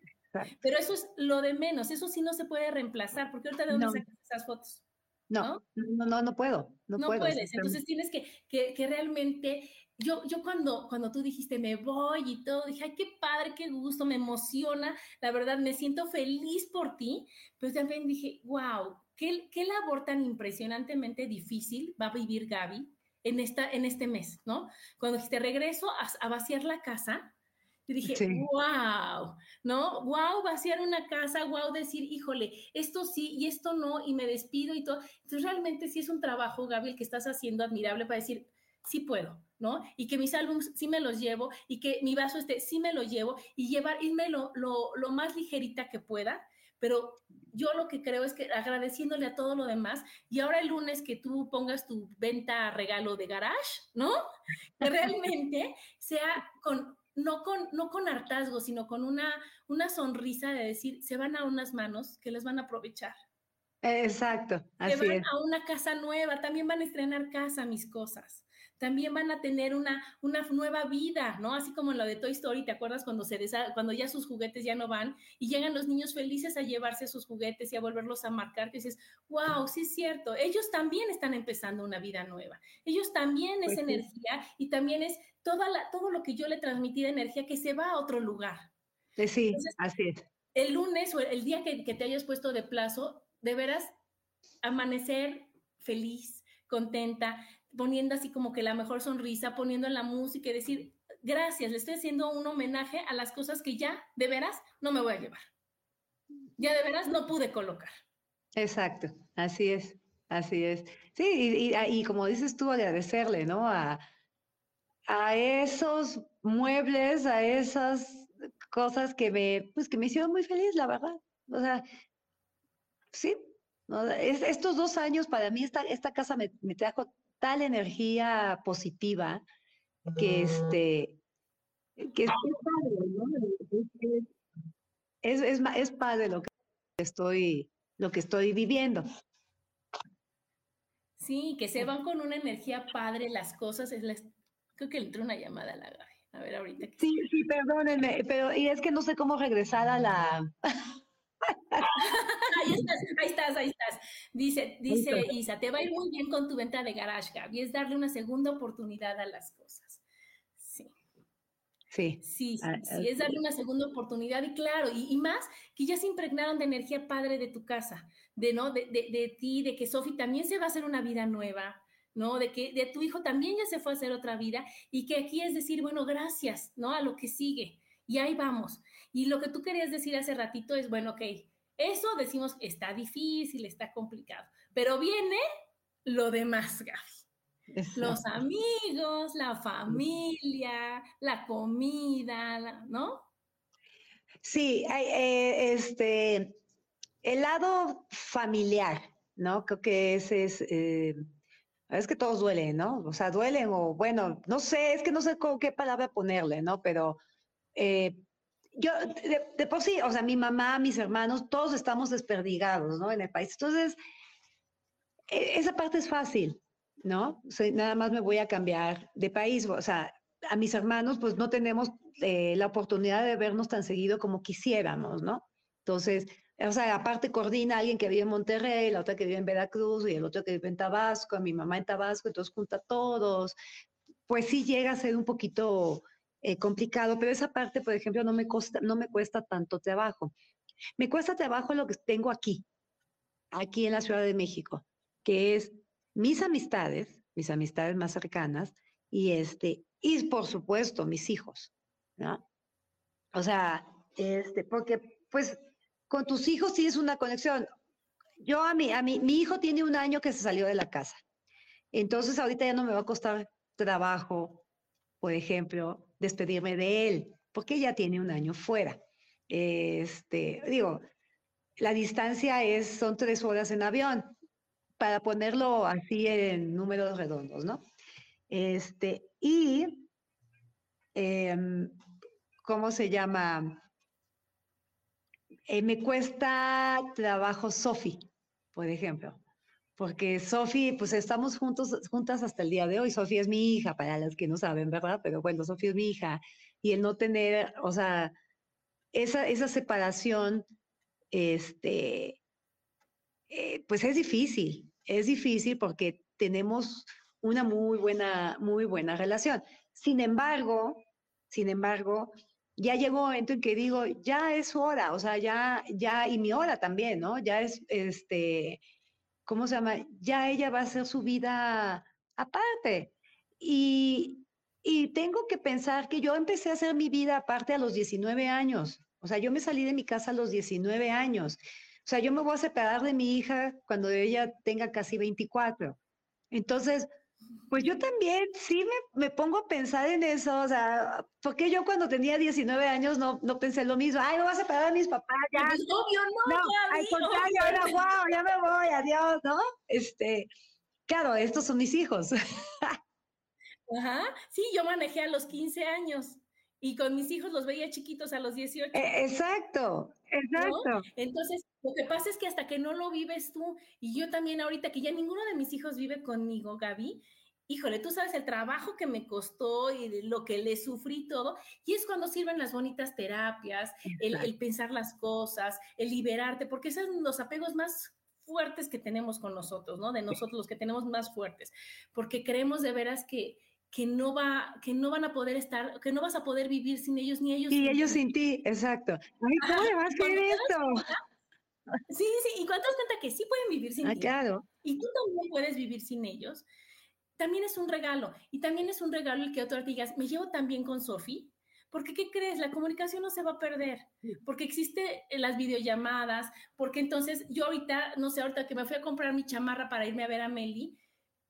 Pero eso es lo de menos, eso sí no se puede reemplazar, porque ahorita de dónde sacas esas fotos. No, no, no, no, puedo. No, no puedes. Entonces tienes que, que, que, realmente, yo, yo cuando, cuando tú dijiste me voy y todo, dije, ay, qué padre, qué gusto, me emociona, la verdad, me siento feliz por ti, pero también dije, wow, qué, qué labor tan impresionantemente difícil va a vivir Gaby en, esta, en este mes, ¿no? Cuando dijiste regreso a, vaciar la casa, yo dije, wow, ¿no? Wow, vaciar una casa, wow, decir, híjole, esto sí y esto no, y me despido y todo. Entonces, realmente sí es un trabajo, Gaby, el que estás haciendo admirable para decir, sí puedo, ¿no? Y que mis álbumes sí me los llevo, y que mi vaso este sí me lo llevo, y llevar, irme lo, lo, lo más ligerita que pueda, pero yo lo que creo es que agradeciéndole a todo lo demás, y ahora el lunes que tú pongas tu venta regalo de garage, ¿no? Que realmente sea con, no con, no con hartazgo, sino con una, una sonrisa de decir, se van a unas manos que les van a aprovechar. Exacto, así que van a una casa nueva, también van a estrenar casa, mis cosas también van a tener una, una nueva vida, ¿no? Así como en lo de Toy Story, ¿te acuerdas cuando, se cuando ya sus juguetes ya no van y llegan los niños felices a llevarse sus juguetes y a volverlos a marcar? Que dices, wow, sí es cierto, ellos también están empezando una vida nueva, ellos también es pues energía y también es toda la, todo lo que yo le transmití de energía que se va a otro lugar. Sí, así es. El lunes o el día que, que te hayas puesto de plazo, de veras, amanecer feliz, contenta, poniendo así como que la mejor sonrisa, poniendo en la música y decir, gracias, le estoy haciendo un homenaje a las cosas que ya, de veras, no me voy a llevar. ya de veras no pude colocar. Exacto, así es, así es. Sí, y, como dices tú, agradecerle, ¿no? A, a esos muebles, a esas cosas que me, pues que me hicieron muy feliz, la verdad. O sea, sí, estos dos años para mí esta, esta casa me, me trajo tal energía positiva que este que es, padre, ¿no? es, es, es padre lo que estoy lo que estoy viviendo. Sí, que se van con una energía padre las cosas. Es la, creo que le entró una llamada a la Gaby. A ver, ahorita. Sí, sí, perdónenme, pero y es que no sé cómo regresar a la. Ahí estás, ahí estás, ahí estás. Dice, dice Isa, te va a ir muy bien con tu venta de garage, Gaby. Es darle una segunda oportunidad a las cosas. Sí. Sí. Sí, sí, ah, sí, es darle una segunda oportunidad y claro, y, más que ya se impregnaron de energía padre de tu casa, de, ¿no? De, de, de ti, de que Sofi también se va a hacer una vida nueva, ¿no? De que de tu hijo también ya se fue a hacer otra vida y que aquí es decir, bueno, gracias, ¿no? A lo que sigue. Y ahí vamos. Y lo que tú querías decir hace ratito es, bueno, ok, eso decimos está difícil, está complicado, pero viene lo demás, Gaby. Los amigos, la familia, la comida, ¿no? Sí, eh, este, el lado familiar, ¿no? Creo que ese es eh, es que todos duelen, ¿no? O sea, duelen o bueno, no sé, es que no sé con qué palabra ponerle, ¿no? Pero eh, yo, de, por sí, o sea, mi mamá, mis hermanos, todos estamos desperdigados, ¿no? En el país. Entonces, e, esa parte es fácil, ¿no? O sea, nada más me voy a cambiar de país. O sea, a mis hermanos, pues no tenemos eh, la oportunidad de vernos tan seguido como quisiéramos, ¿no? Entonces, o sea, aparte coordina a alguien que vive en Monterrey, la otra que vive en Veracruz y el otro que vive en Tabasco, a mi mamá en Tabasco, entonces junta a todos. Pues sí llega a ser un poquito eh, complicado, pero esa parte, por ejemplo, no me, costa, no me cuesta tanto trabajo. Me cuesta trabajo lo que tengo aquí, aquí en la Ciudad de México, que es mis amistades, mis amistades más cercanas, y este, y por supuesto mis hijos, ¿no? O sea, este, porque pues con tus hijos tienes una conexión. Yo a mí, a mí, mi hijo tiene un año que se salió de la casa. Entonces ahorita ya no me va a costar trabajo, por ejemplo, despedirme de él, porque ya tiene un año fuera. Este, digo, la distancia es, son tres horas en avión, para ponerlo así en números redondos, ¿no? Este, y, em, ¿cómo se llama? Eh, me cuesta trabajo Sofi, por ejemplo, porque Sofi, pues estamos juntos, juntas hasta el día de hoy. Sofi es mi hija, para los que no saben, ¿verdad? Pero bueno, Sofi es mi hija. Y el no tener, o sea, esa, esa separación, este, eh, pues es difícil, es difícil porque tenemos una muy buena, muy buena relación. Sin embargo, sin embargo, ya llegó un momento en que digo, ya es hora, o sea, ya, ya, y mi hora también, ¿no? Ya es, este, ¿cómo se llama? Ya ella va a hacer su vida aparte. Y, y tengo que pensar que yo empecé a hacer mi vida aparte a los 19 años. O sea, yo me salí de mi casa a los 19 años. O sea, yo me voy a separar de mi hija cuando ella tenga casi 24. Entonces, pues yo también sí me, pongo a pensar en eso, o sea, porque yo cuando tenía 19 años no, no pensé lo mismo, ay, me voy a separar de mis papás, ya. Pues obvio, no, no al contrario, era, wow, ya me voy, adiós, ¿no? Este, claro, estos son mis hijos. Ajá, sí, yo manejé a los 15 años y con mis hijos los veía chiquitos a los 18. E, exacto, exacto. Entonces, lo que pasa es que hasta que no lo vives tú, y yo también ahorita que ya ninguno de mis hijos vive conmigo, Gaby, híjole, tú sabes el trabajo que me costó y lo que le sufrí todo, y es cuando sirven las bonitas terapias, el, pensar las cosas, el liberarte, porque esos son los apegos más fuertes que tenemos con nosotros, ¿no? De nosotros los que tenemos más fuertes, porque creemos de veras que, que no va, que no van a poder estar, que no vas a poder vivir sin ellos ni ellos. Y ellos sin ti, exacto. Ay, ¿cómo le vas a hacer esto? Sí, sí, y cuánto das cuenta que sí pueden vivir sin ah, Claro. Y tú también puedes vivir sin ellos también es un regalo. Y también es un regalo el que otro digas, me llevo tan bien con Sofi, Porque, ¿qué crees? La comunicación no se va a perder, porque existe las videollamadas, porque entonces yo ahorita, no sé, ahorita que me fui a comprar mi chamarra para irme a ver a Meli,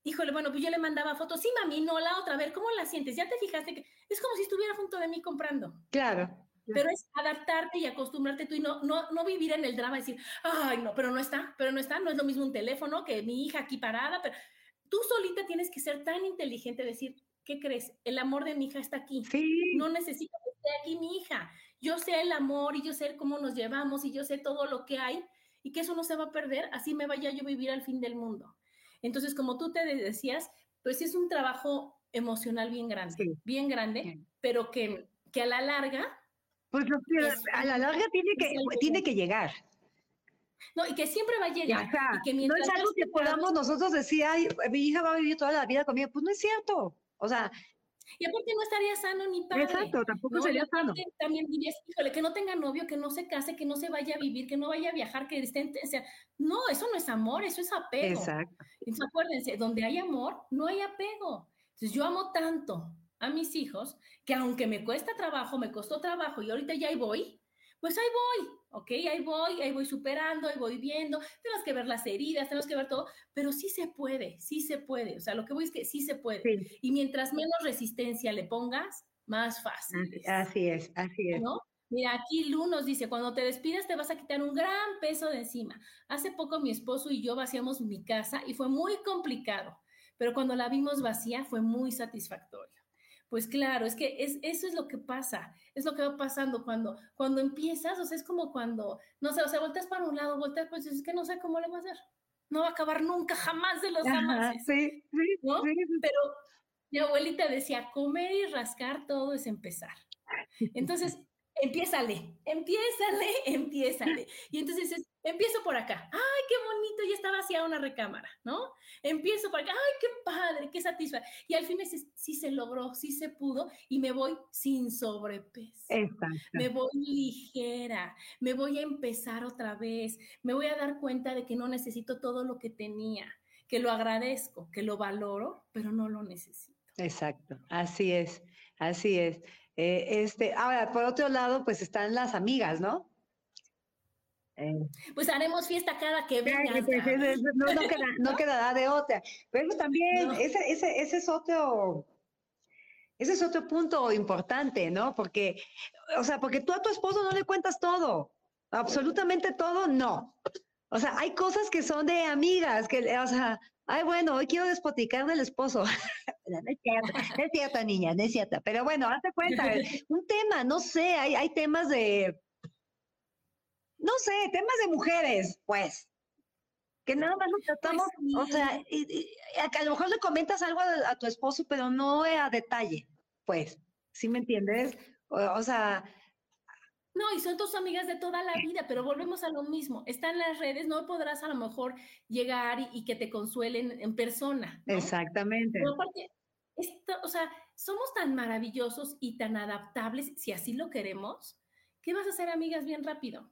híjole, bueno, pues yo le mandaba fotos, sí, mami, no, la otra, a ver, ¿cómo la sientes? Ya te fijaste que es como si estuviera junto de mí comprando. Claro. Pero es adaptarte y acostumbrarte tú y no, no, no vivir en el drama decir, ay, no, pero no está, pero no está, no es lo mismo un teléfono que mi hija aquí parada, pero tú solita tienes que ser tan inteligente, decir, ¿qué crees? El amor de mi hija está aquí. Sí. No necesito que esté aquí mi hija. Yo sé el amor y yo sé cómo nos llevamos y yo sé todo lo que hay y que eso no se va a perder, así me vaya yo a vivir al fin del mundo. Entonces, como tú te decías, pues es un trabajo emocional bien grande, bien grande, pero que, que a la larga... Pues a la larga tiene que, tiene que llegar. No, y que siempre va a llegar. no es algo que podamos nosotros decir, ay, mi hija va a vivir toda la vida conmigo. Pues no es cierto. O sea, y aparte no estaría sano ni padre. Exacto, tampoco sería sano. También dirías, híjole, que no tenga novio, que no se case, que no se vaya a vivir, que no vaya a viajar, que esté, o sea, no, eso no es amor, eso es apego. Exacto. Entonces acuérdense, donde hay amor, no hay apego. Entonces yo amo tanto a mis hijos que aunque me cuesta trabajo, me costó trabajo y ahorita ya ahí voy, pues ahí voy, ¿ok? Ahí voy, ahí voy superando, ahí voy viendo, tenemos que ver las heridas, tenemos que ver todo, pero sí se puede, sí se puede, o sea, lo que voy es que sí se puede. Y mientras menos resistencia le pongas, más fácil. Así es, así es. ¿no? Mira, aquí Lu nos dice, cuando te despides te vas a quitar un gran peso de encima. Hace poco mi esposo y yo vaciamos mi casa y fue muy complicado, pero cuando la vimos vacía fue muy satisfactorio. Pues claro, es que es, eso es lo que pasa, es lo que va pasando cuando, cuando empiezas, o sea, es como cuando, no sé, o sea, volteas para un lado, volteas, pues es que no sé cómo le va a hacer. No va a acabar nunca, jamás de los jamás. Sí, sí, ¿no? Pero mi abuelita decía, comer y rascar todo es empezar. Entonces, empiézale, empiézale, empiézale. Y entonces es, empiezo por acá. ¡Ay, qué bonito! Ya está vaciada una recámara, ¿no? Empiezo por acá. ¡Ay, qué padre! ¡Qué satisfactorio! Y al fin es, sí se logró, sí se pudo y me voy sin sobrepeso. Exacto. Me voy ligera, me voy a empezar otra vez, me voy a dar cuenta de que no necesito todo lo que tenía, que lo agradezco, que lo valoro, pero no lo necesito. Exacto, así es, así es. Eh, este, ahora, por otro lado, pues están las amigas, ¿no? Eh. Pues haremos fiesta cada que venga. no, quedará de otra. Pero también, ese, ese, ese es otro, ese es otro punto importante, ¿no? Porque, o sea, porque tú a tu esposo no le cuentas todo, absolutamente todo, no. O sea, hay cosas que son de amigas, que, o sea, ay, bueno, hoy quiero despoticar del esposo. no es cierto, no es niña, no es cierto. Pero bueno, hazte cuenta, un tema, no sé, hay, hay temas de, no sé, temas de mujeres, pues, que nada más lo tratamos, pues o sea, a lo mejor le comentas algo a, tu esposo, pero no a detalle, pues, ¿sí me entiendes? o sea, no, y son tus amigas de toda la vida, pero volvemos a lo mismo. Están las redes, no podrás a lo mejor llegar y, que te consuelen en persona. Exactamente. Pero aparte, esto, o sea, somos tan maravillosos y tan adaptables, si así lo queremos, que vas a hacer amigas bien rápido.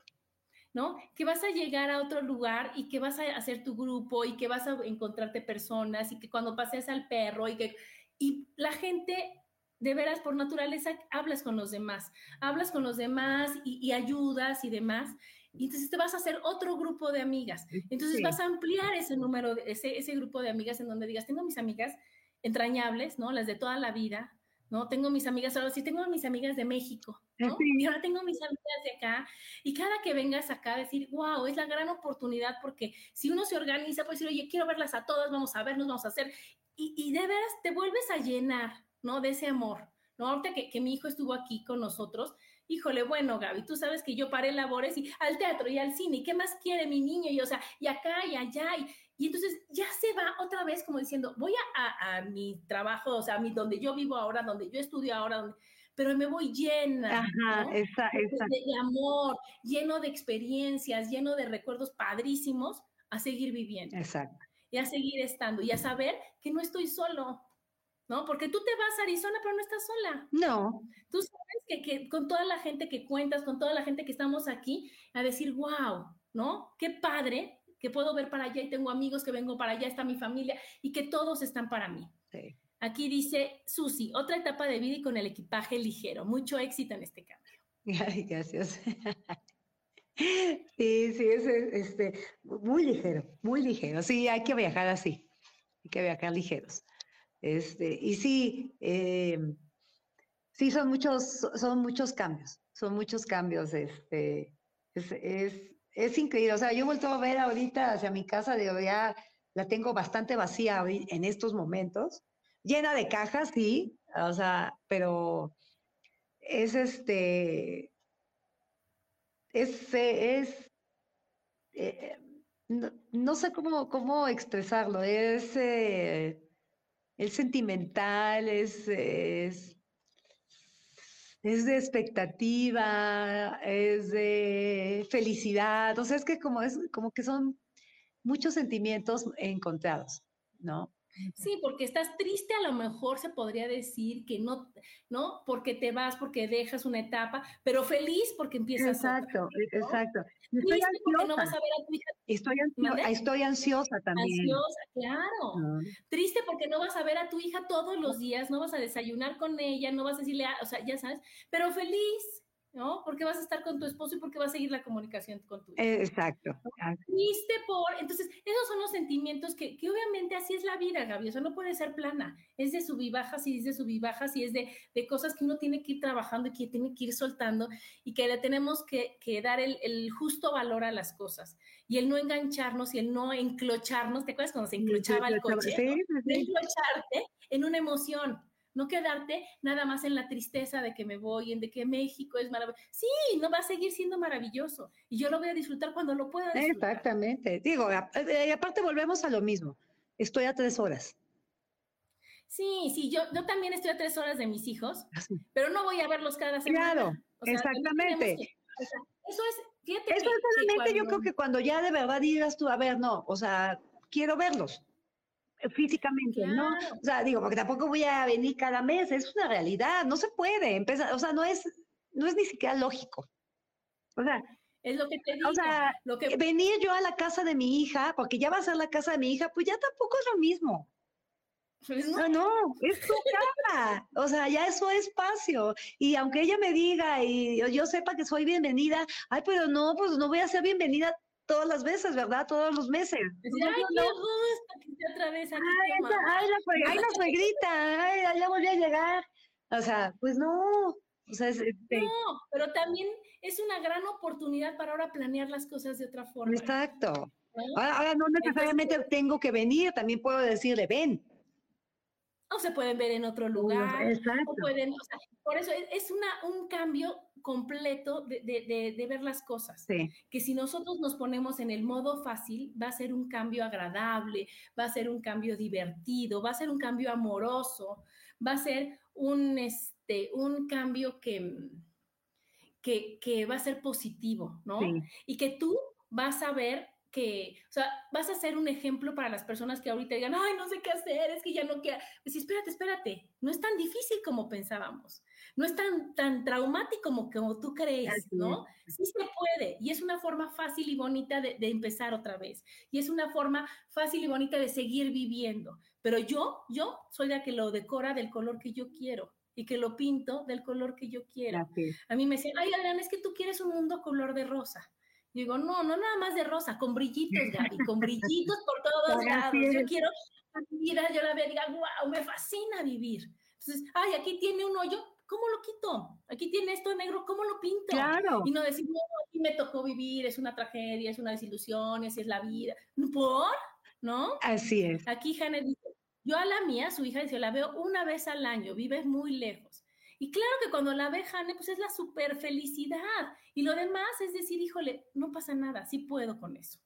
¿no? Que vas a llegar a otro lugar y que vas a hacer tu grupo y que vas a encontrarte personas y que cuando pases al perro y que y la gente de veras, por naturaleza, hablas con los demás, hablas con los demás y, ayudas y demás. Y entonces te vas a hacer otro grupo de amigas. Entonces vas a ampliar ese número, ese, ese grupo de amigas en donde digas, tengo mis amigas entrañables, ¿no? Las de toda la vida, ¿no? Tengo mis amigas, ahora sí tengo mis amigas de México, ¿no? Y ahora tengo mis amigas de acá. Y cada que vengas acá, decir, wow, es la gran oportunidad porque si uno se organiza, pues decir, oye, quiero verlas a todas, vamos a vernos, vamos a hacer. Y, y de veras te vuelves a llenar, ¿no? De ese amor, ¿no? Ahorita que, que mi hijo estuvo aquí con nosotros, híjole, bueno, Gaby, tú sabes que yo paré labores y al teatro y al cine, ¿y qué más quiere mi niño? Y o sea, y acá y allá, y, y entonces ya se va otra vez como diciendo, voy a, a, mi trabajo, o sea, a mi, donde yo vivo ahora, donde yo estudio ahora, donde, pero me voy llena Ajá, esa, esa. De, de, amor, lleno de experiencias, lleno de recuerdos padrísimos, a seguir viviendo. Exacto. Y a seguir estando y a saber que no estoy solo, ¿no? Porque tú te vas a Arizona, pero no estás sola. No. Tú sabes que, que, con toda la gente que cuentas, con toda la gente que estamos aquí, a decir, wow, ¿no? Qué padre que puedo ver para allá y tengo amigos que vengo para allá, está mi familia y que todos están para mí. Sí. Aquí dice Susi, otra etapa de vida y con el equipaje ligero. Mucho éxito en este cambio. Ay, gracias. Sí, sí, es este, muy ligero, muy ligero. Sí, hay que viajar así, hay que viajar ligeros. Este, y sí, eh, sí, son muchos, son muchos cambios, son muchos cambios. Este, es, es, increíble. O sea, yo he vuelto a ver ahorita hacia mi casa, de ya la tengo bastante vacía en estos momentos, llena de cajas, sí, o sea, pero es este, es, es, eh, no, sé cómo, cómo expresarlo, es, eh, sentimental, es, es, es, de expectativa, es de felicidad, o sea, es que como, es, como que son muchos sentimientos encontrados, ¿no? Sí, porque estás triste, a lo mejor se podría decir que no, ¿no? Porque te vas, porque dejas una etapa, pero feliz porque empiezas Exacto, otra, exacto. Estoy ansiosa. No vas a ver a tu hija. Estoy, ansiosa, estoy ansiosa también. Ansiosa, claro. Triste porque no vas a ver a tu hija todos los días, no vas a desayunar con ella, no vas a decirle, o sea, ya sabes, pero feliz, ¿no? Porque vas a estar con tu esposo y porque vas a seguir la comunicación con tu hijo. Exacto. Triste por, entonces, esos son los sentimientos que, que, obviamente así es la vida, Gaby, o sea, no puede ser plana, es de subibajas y es de subibajas y es de, de cosas que uno tiene que ir trabajando y que tiene que ir soltando y que le tenemos que, que dar el, el, justo valor a las cosas y el no engancharnos y el no enclocharnos, ¿te acuerdas cuando se enclochaba el coche? Sí, sí, Enclocharte en una emoción, no quedarte nada más en la tristeza de que me voy, en de que México es maravilloso. Sí, no va a seguir siendo maravilloso y yo lo voy a disfrutar cuando lo pueda disfrutar. Exactamente. Digo, y aparte volvemos a lo mismo. Estoy a tres horas. Sí, sí, yo, yo también estoy a tres horas de mis hijos, ah, pero no voy a verlos cada semana. Claro, exactamente. eso es, fíjate. Eso es solamente yo creo que cuando ya de verdad digas tú, a ver, no, o sea, quiero verlos físicamente, ¿no? O sea, digo, porque tampoco voy a venir cada mes, es una realidad, no se puede empezar, o sea, no es, no es ni siquiera lógico. O sea, es lo que te digo. O sea, lo que... venir yo a la casa de mi hija, porque ya va a ser la casa de mi hija, pues ya tampoco es lo mismo. Pues no. no, es su casa. o sea, ya es su espacio. Y aunque ella me diga y yo sepa que soy bienvenida, ay, pero no, pues no voy a ser bienvenida todas las veces, ¿verdad? Todos los meses. ay, qué gusto que otra vez aquí. Ay, ay, la, ay, la suegrita, ay, ya volví a llegar. O sea, pues no. O sea, es, este No, pero también es una gran oportunidad para ahora planear las cosas de otra forma. Exacto. Ahora, no necesariamente tengo que venir, también puedo decirle, ven, o se pueden ver en otro lugar. Exacto. pueden, o sea, por eso es una, un cambio completo de, de, de, ver las cosas. Sí. Que si nosotros nos ponemos en el modo fácil, va a ser un cambio agradable, va a ser un cambio divertido, va a ser un cambio amoroso, va a ser un, este, un cambio que, que, que va a ser positivo, ¿no? Sí. Y que tú vas a ver que, o sea, vas a ser un ejemplo para las personas que ahorita digan, ay, no sé qué hacer, es que ya no queda. Pues espérate, espérate, no es tan difícil como pensábamos, no es tan, tan traumático como, como tú crees, ¿no? Sí se puede, y es una forma fácil y bonita de, de, empezar otra vez, y es una forma fácil y bonita de seguir viviendo. Pero yo, yo soy la que lo decora del color que yo quiero y que lo pinto del color que yo quiero. A mí me decían, ay, Adrián, es que tú quieres un mundo color de rosa digo, no, no nada más de rosa, con brillitos, Gaby, con brillitos por todos lados. Yo quiero mira, yo la veo y diga, wow, me fascina vivir. Entonces, ay, aquí tiene un hoyo, ¿cómo lo quito? Aquí tiene esto negro, ¿cómo lo pinto? Claro. Y no decir, no, aquí me tocó vivir, es una tragedia, es una desilusión, así es la vida. ¿Por? ¿No? Así es. Aquí Janet dice, yo a la mía, su hija dice, la veo una vez al año, vive muy lejos. Y claro que cuando la ve Jane, pues es la super felicidad. Y lo demás es decir, híjole, no pasa nada, sí puedo con eso.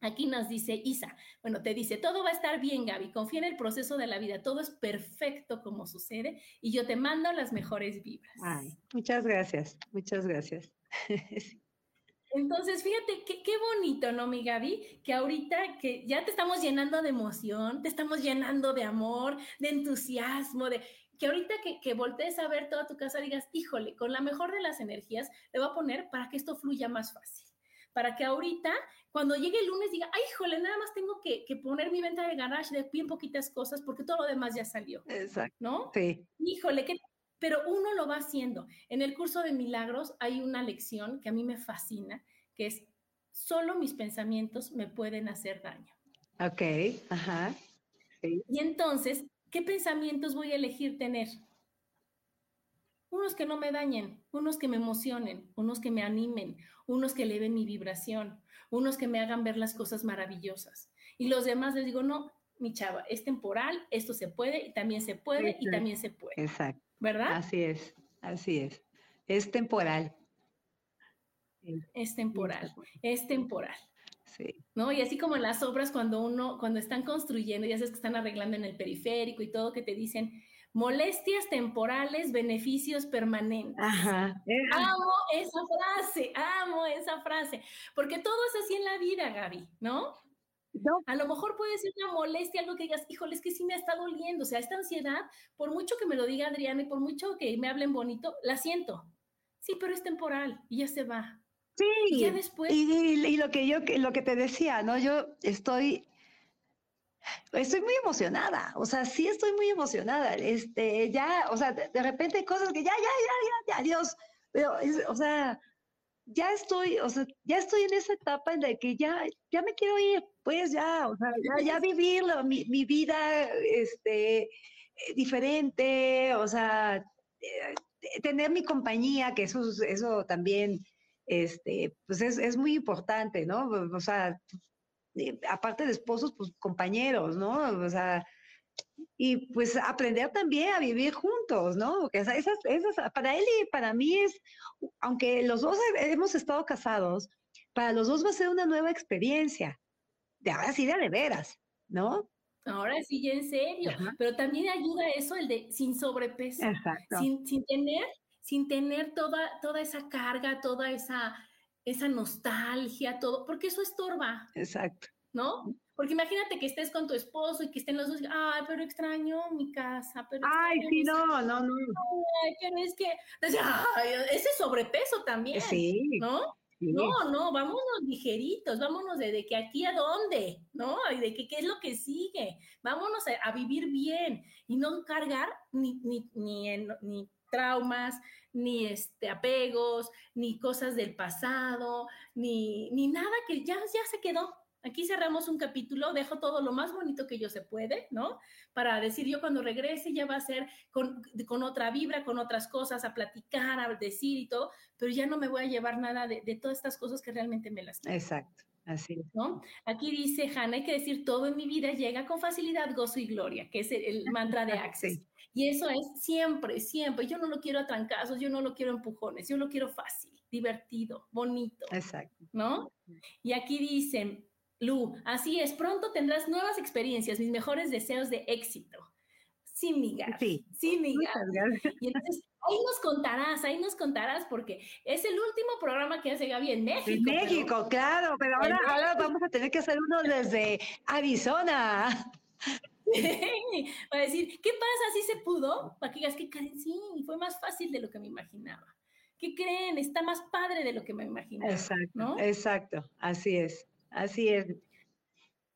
Aquí nos dice Isa, bueno, te dice, todo va a estar bien, Gaby, confía en el proceso de la vida, todo es perfecto como sucede y yo te mando las mejores vibras. Ay, muchas gracias, muchas gracias. Entonces, fíjate qué, qué, bonito, ¿no, mi Gaby? Que ahorita que ya te estamos llenando de emoción, te estamos llenando de amor, de entusiasmo, de que ahorita que, que, voltees a ver toda tu casa digas, híjole, con la mejor de las energías le voy a poner para que esto fluya más fácil. para que ahorita, cuando llegue el lunes, diga, ay, híjole, nada más tengo que, poner mi venta de garage de bien poquitas cosas porque todo lo demás ya salió. Exacto. ¿No? Sí. Híjole, que pero uno lo va haciendo. En el curso de milagros hay una lección que a mí me fascina, que es, solo mis pensamientos me pueden hacer daño. Ok, ajá. Y entonces, ¿qué pensamientos voy a elegir tener? Unos que no me dañen, unos que me emocionen, unos que me animen, unos que eleven mi vibración, unos que me hagan ver las cosas maravillosas. Y los demás les digo, no, mi chava, es temporal, esto se puede y también se puede y también se puede. Exacto. ¿Verdad? Así es, así es. Es temporal. Es temporal, es temporal. Sí. ¿No? Y así como en las obras, cuando uno, cuando están construyendo, ya sabes que están arreglando en el periférico y todo, que te dicen molestias temporales, beneficios permanentes. Ajá. Amo esa frase, amo esa frase, porque todo es así en la vida, Gaby, ¿no? A lo mejor puede ser una molestia, algo que digas, híjole, es que sí me está doliendo. O sea, esta ansiedad, por mucho que me lo diga Adriana y por mucho que me hablen bonito, la siento. Sí, pero es temporal y ya se va. Sí. Y ya después. Y, lo que yo, lo que te decía, ¿no? Yo estoy, estoy muy emocionada. O sea, sí estoy muy emocionada. Este, ya, o sea, de, repente hay cosas que ya, ya, ya, ya, ya, Dios. Pero, o sea, ya estoy, o sea, ya estoy en esa etapa en la que ya, ya me quiero ir, pues ya, o sea, ya, vivir mi, mi, vida este, eh, diferente, o sea, eh, tener mi compañía, que eso, eso también, este, pues es, es muy importante, ¿no? O sea, eh, aparte de esposos, pues compañeros, ¿no? O sea, y pues aprender también a vivir juntos, ¿no? Porque esas, esas, para él y para mí es, aunque los dos hemos estado casados, para los dos va a ser una nueva experiencia, de ahora sí de, de veras, ¿no? Ahora sí, ya en serio, pero también ayuda eso el de sin sobrepeso, Sin, sin tener, sin tener toda, toda esa carga, toda esa, esa nostalgia, todo, porque eso estorba. Exacto. ¿No? Porque imagínate que estés con tu esposo y que estén los dos, ay, pero extraño mi casa, pero... Ay, sí, no, no, no. Ay, pero es que, ese sobrepeso también, sí. ¿no? No, no, vámonos ligeritos, vámonos de, de, que aquí a dónde, ¿no? Y de que qué es lo que sigue. Vámonos a, vivir bien y no cargar ni, ni, ni, ni traumas, ni este, apegos, ni cosas del pasado, ni, ni nada que ya, ya se quedó, Aquí cerramos un capítulo, dejo todo lo más bonito que yo se puede, ¿no? Para decir yo cuando regrese ya va a ser con, otra vibra, con otras cosas, a platicar, a decir y todo, pero ya no me voy a llevar nada de, todas estas cosas que realmente me las... Exacto. Así es. ¿no? Aquí dice Hanna, hay que decir, todo en mi vida llega con facilidad, gozo y gloria, que es el, mantra de Access. Y eso es siempre, siempre. Yo no lo quiero a trancazos, yo no lo quiero empujones, yo lo quiero fácil, divertido, bonito. Exacto. ¿No? Y aquí dicen, Lu, así es, pronto tendrás nuevas experiencias, mis mejores deseos de éxito. Sí, mi Sí, sí mi Y entonces ahí nos contarás, ahí nos contarás, porque es el último programa que hace Gaby en México. En México, claro, pero ahora, ahora vamos a tener que hacer uno desde Arizona. Para decir, ¿qué pasa? ¿Sí se pudo? Para que digas que sí, fue más fácil de lo que me imaginaba. ¿Qué creen? Está más padre de lo que me imaginaba. Exacto, exacto, así es. Así es.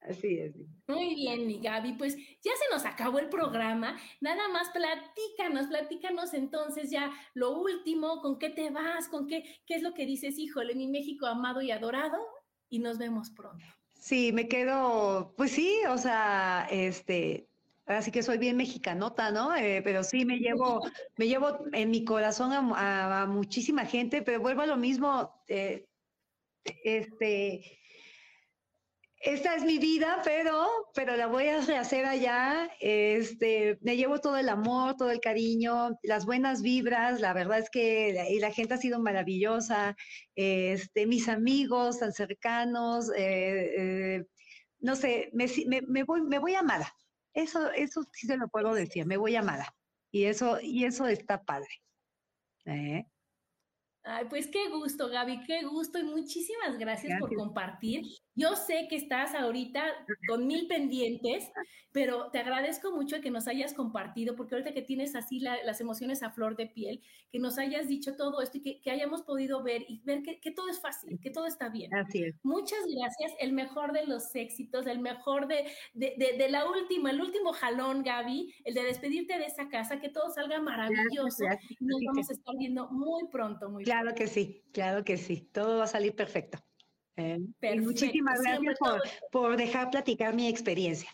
Así es. Muy bien, mi Gaby. Pues ya se nos acabó el programa. Nada más platícanos, platícanos entonces ya lo último, con qué te vas, con qué, qué es lo que dices, híjole, mi México amado y adorado. Y nos vemos pronto. Sí, me quedo, pues sí, o sea, este, así que soy bien mexicanota, ¿no? Eh, pero sí me llevo, me llevo en mi corazón a, muchísima gente, pero vuelvo a lo mismo, eh, este esta es mi vida, pero, pero la voy a rehacer allá. Este, me llevo todo el amor, todo el cariño, las buenas vibras. La verdad es que la, y la gente ha sido maravillosa. Este, mis amigos tan cercanos, eh, eh, no sé, me, me, voy, me voy amada. Eso, eso sí se lo puedo decir, me voy amada. Y eso, y eso está padre. ¿Eh? Ay, pues qué gusto, Gaby, qué gusto y muchísimas gracias, por compartir. Yo sé que estás ahorita con mil pendientes, pero te agradezco mucho que nos hayas compartido, porque ahorita que tienes así las emociones a flor de piel, que nos hayas dicho todo esto y que, hayamos podido ver y ver que, todo es fácil, que todo está bien. Así es. Muchas gracias, el mejor de los éxitos, el mejor de, de, la última, el último jalón, Gaby, el de despedirte de esa casa, que todo salga maravilloso. Nos vamos a estar viendo muy pronto, muy Claro que sí, claro que sí, todo va a salir perfecto. Eh, muchísimas gracias por, dejar platicar mi experiencia.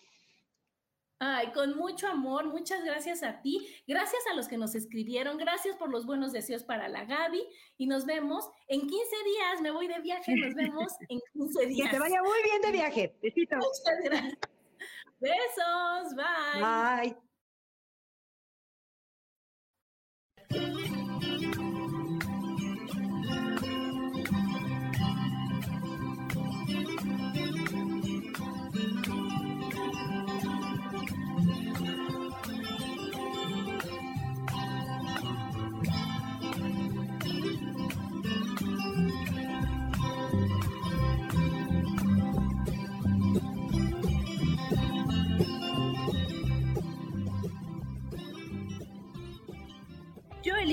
Ay, con mucho amor, muchas gracias a ti, gracias a los que nos escribieron, gracias por los buenos deseos para la Gaby y nos vemos en 15 días, me voy de viaje, nos vemos en 15 días. Que te vaya muy bien de viaje, besitos. Muchas gracias. Besos, bye. Bye.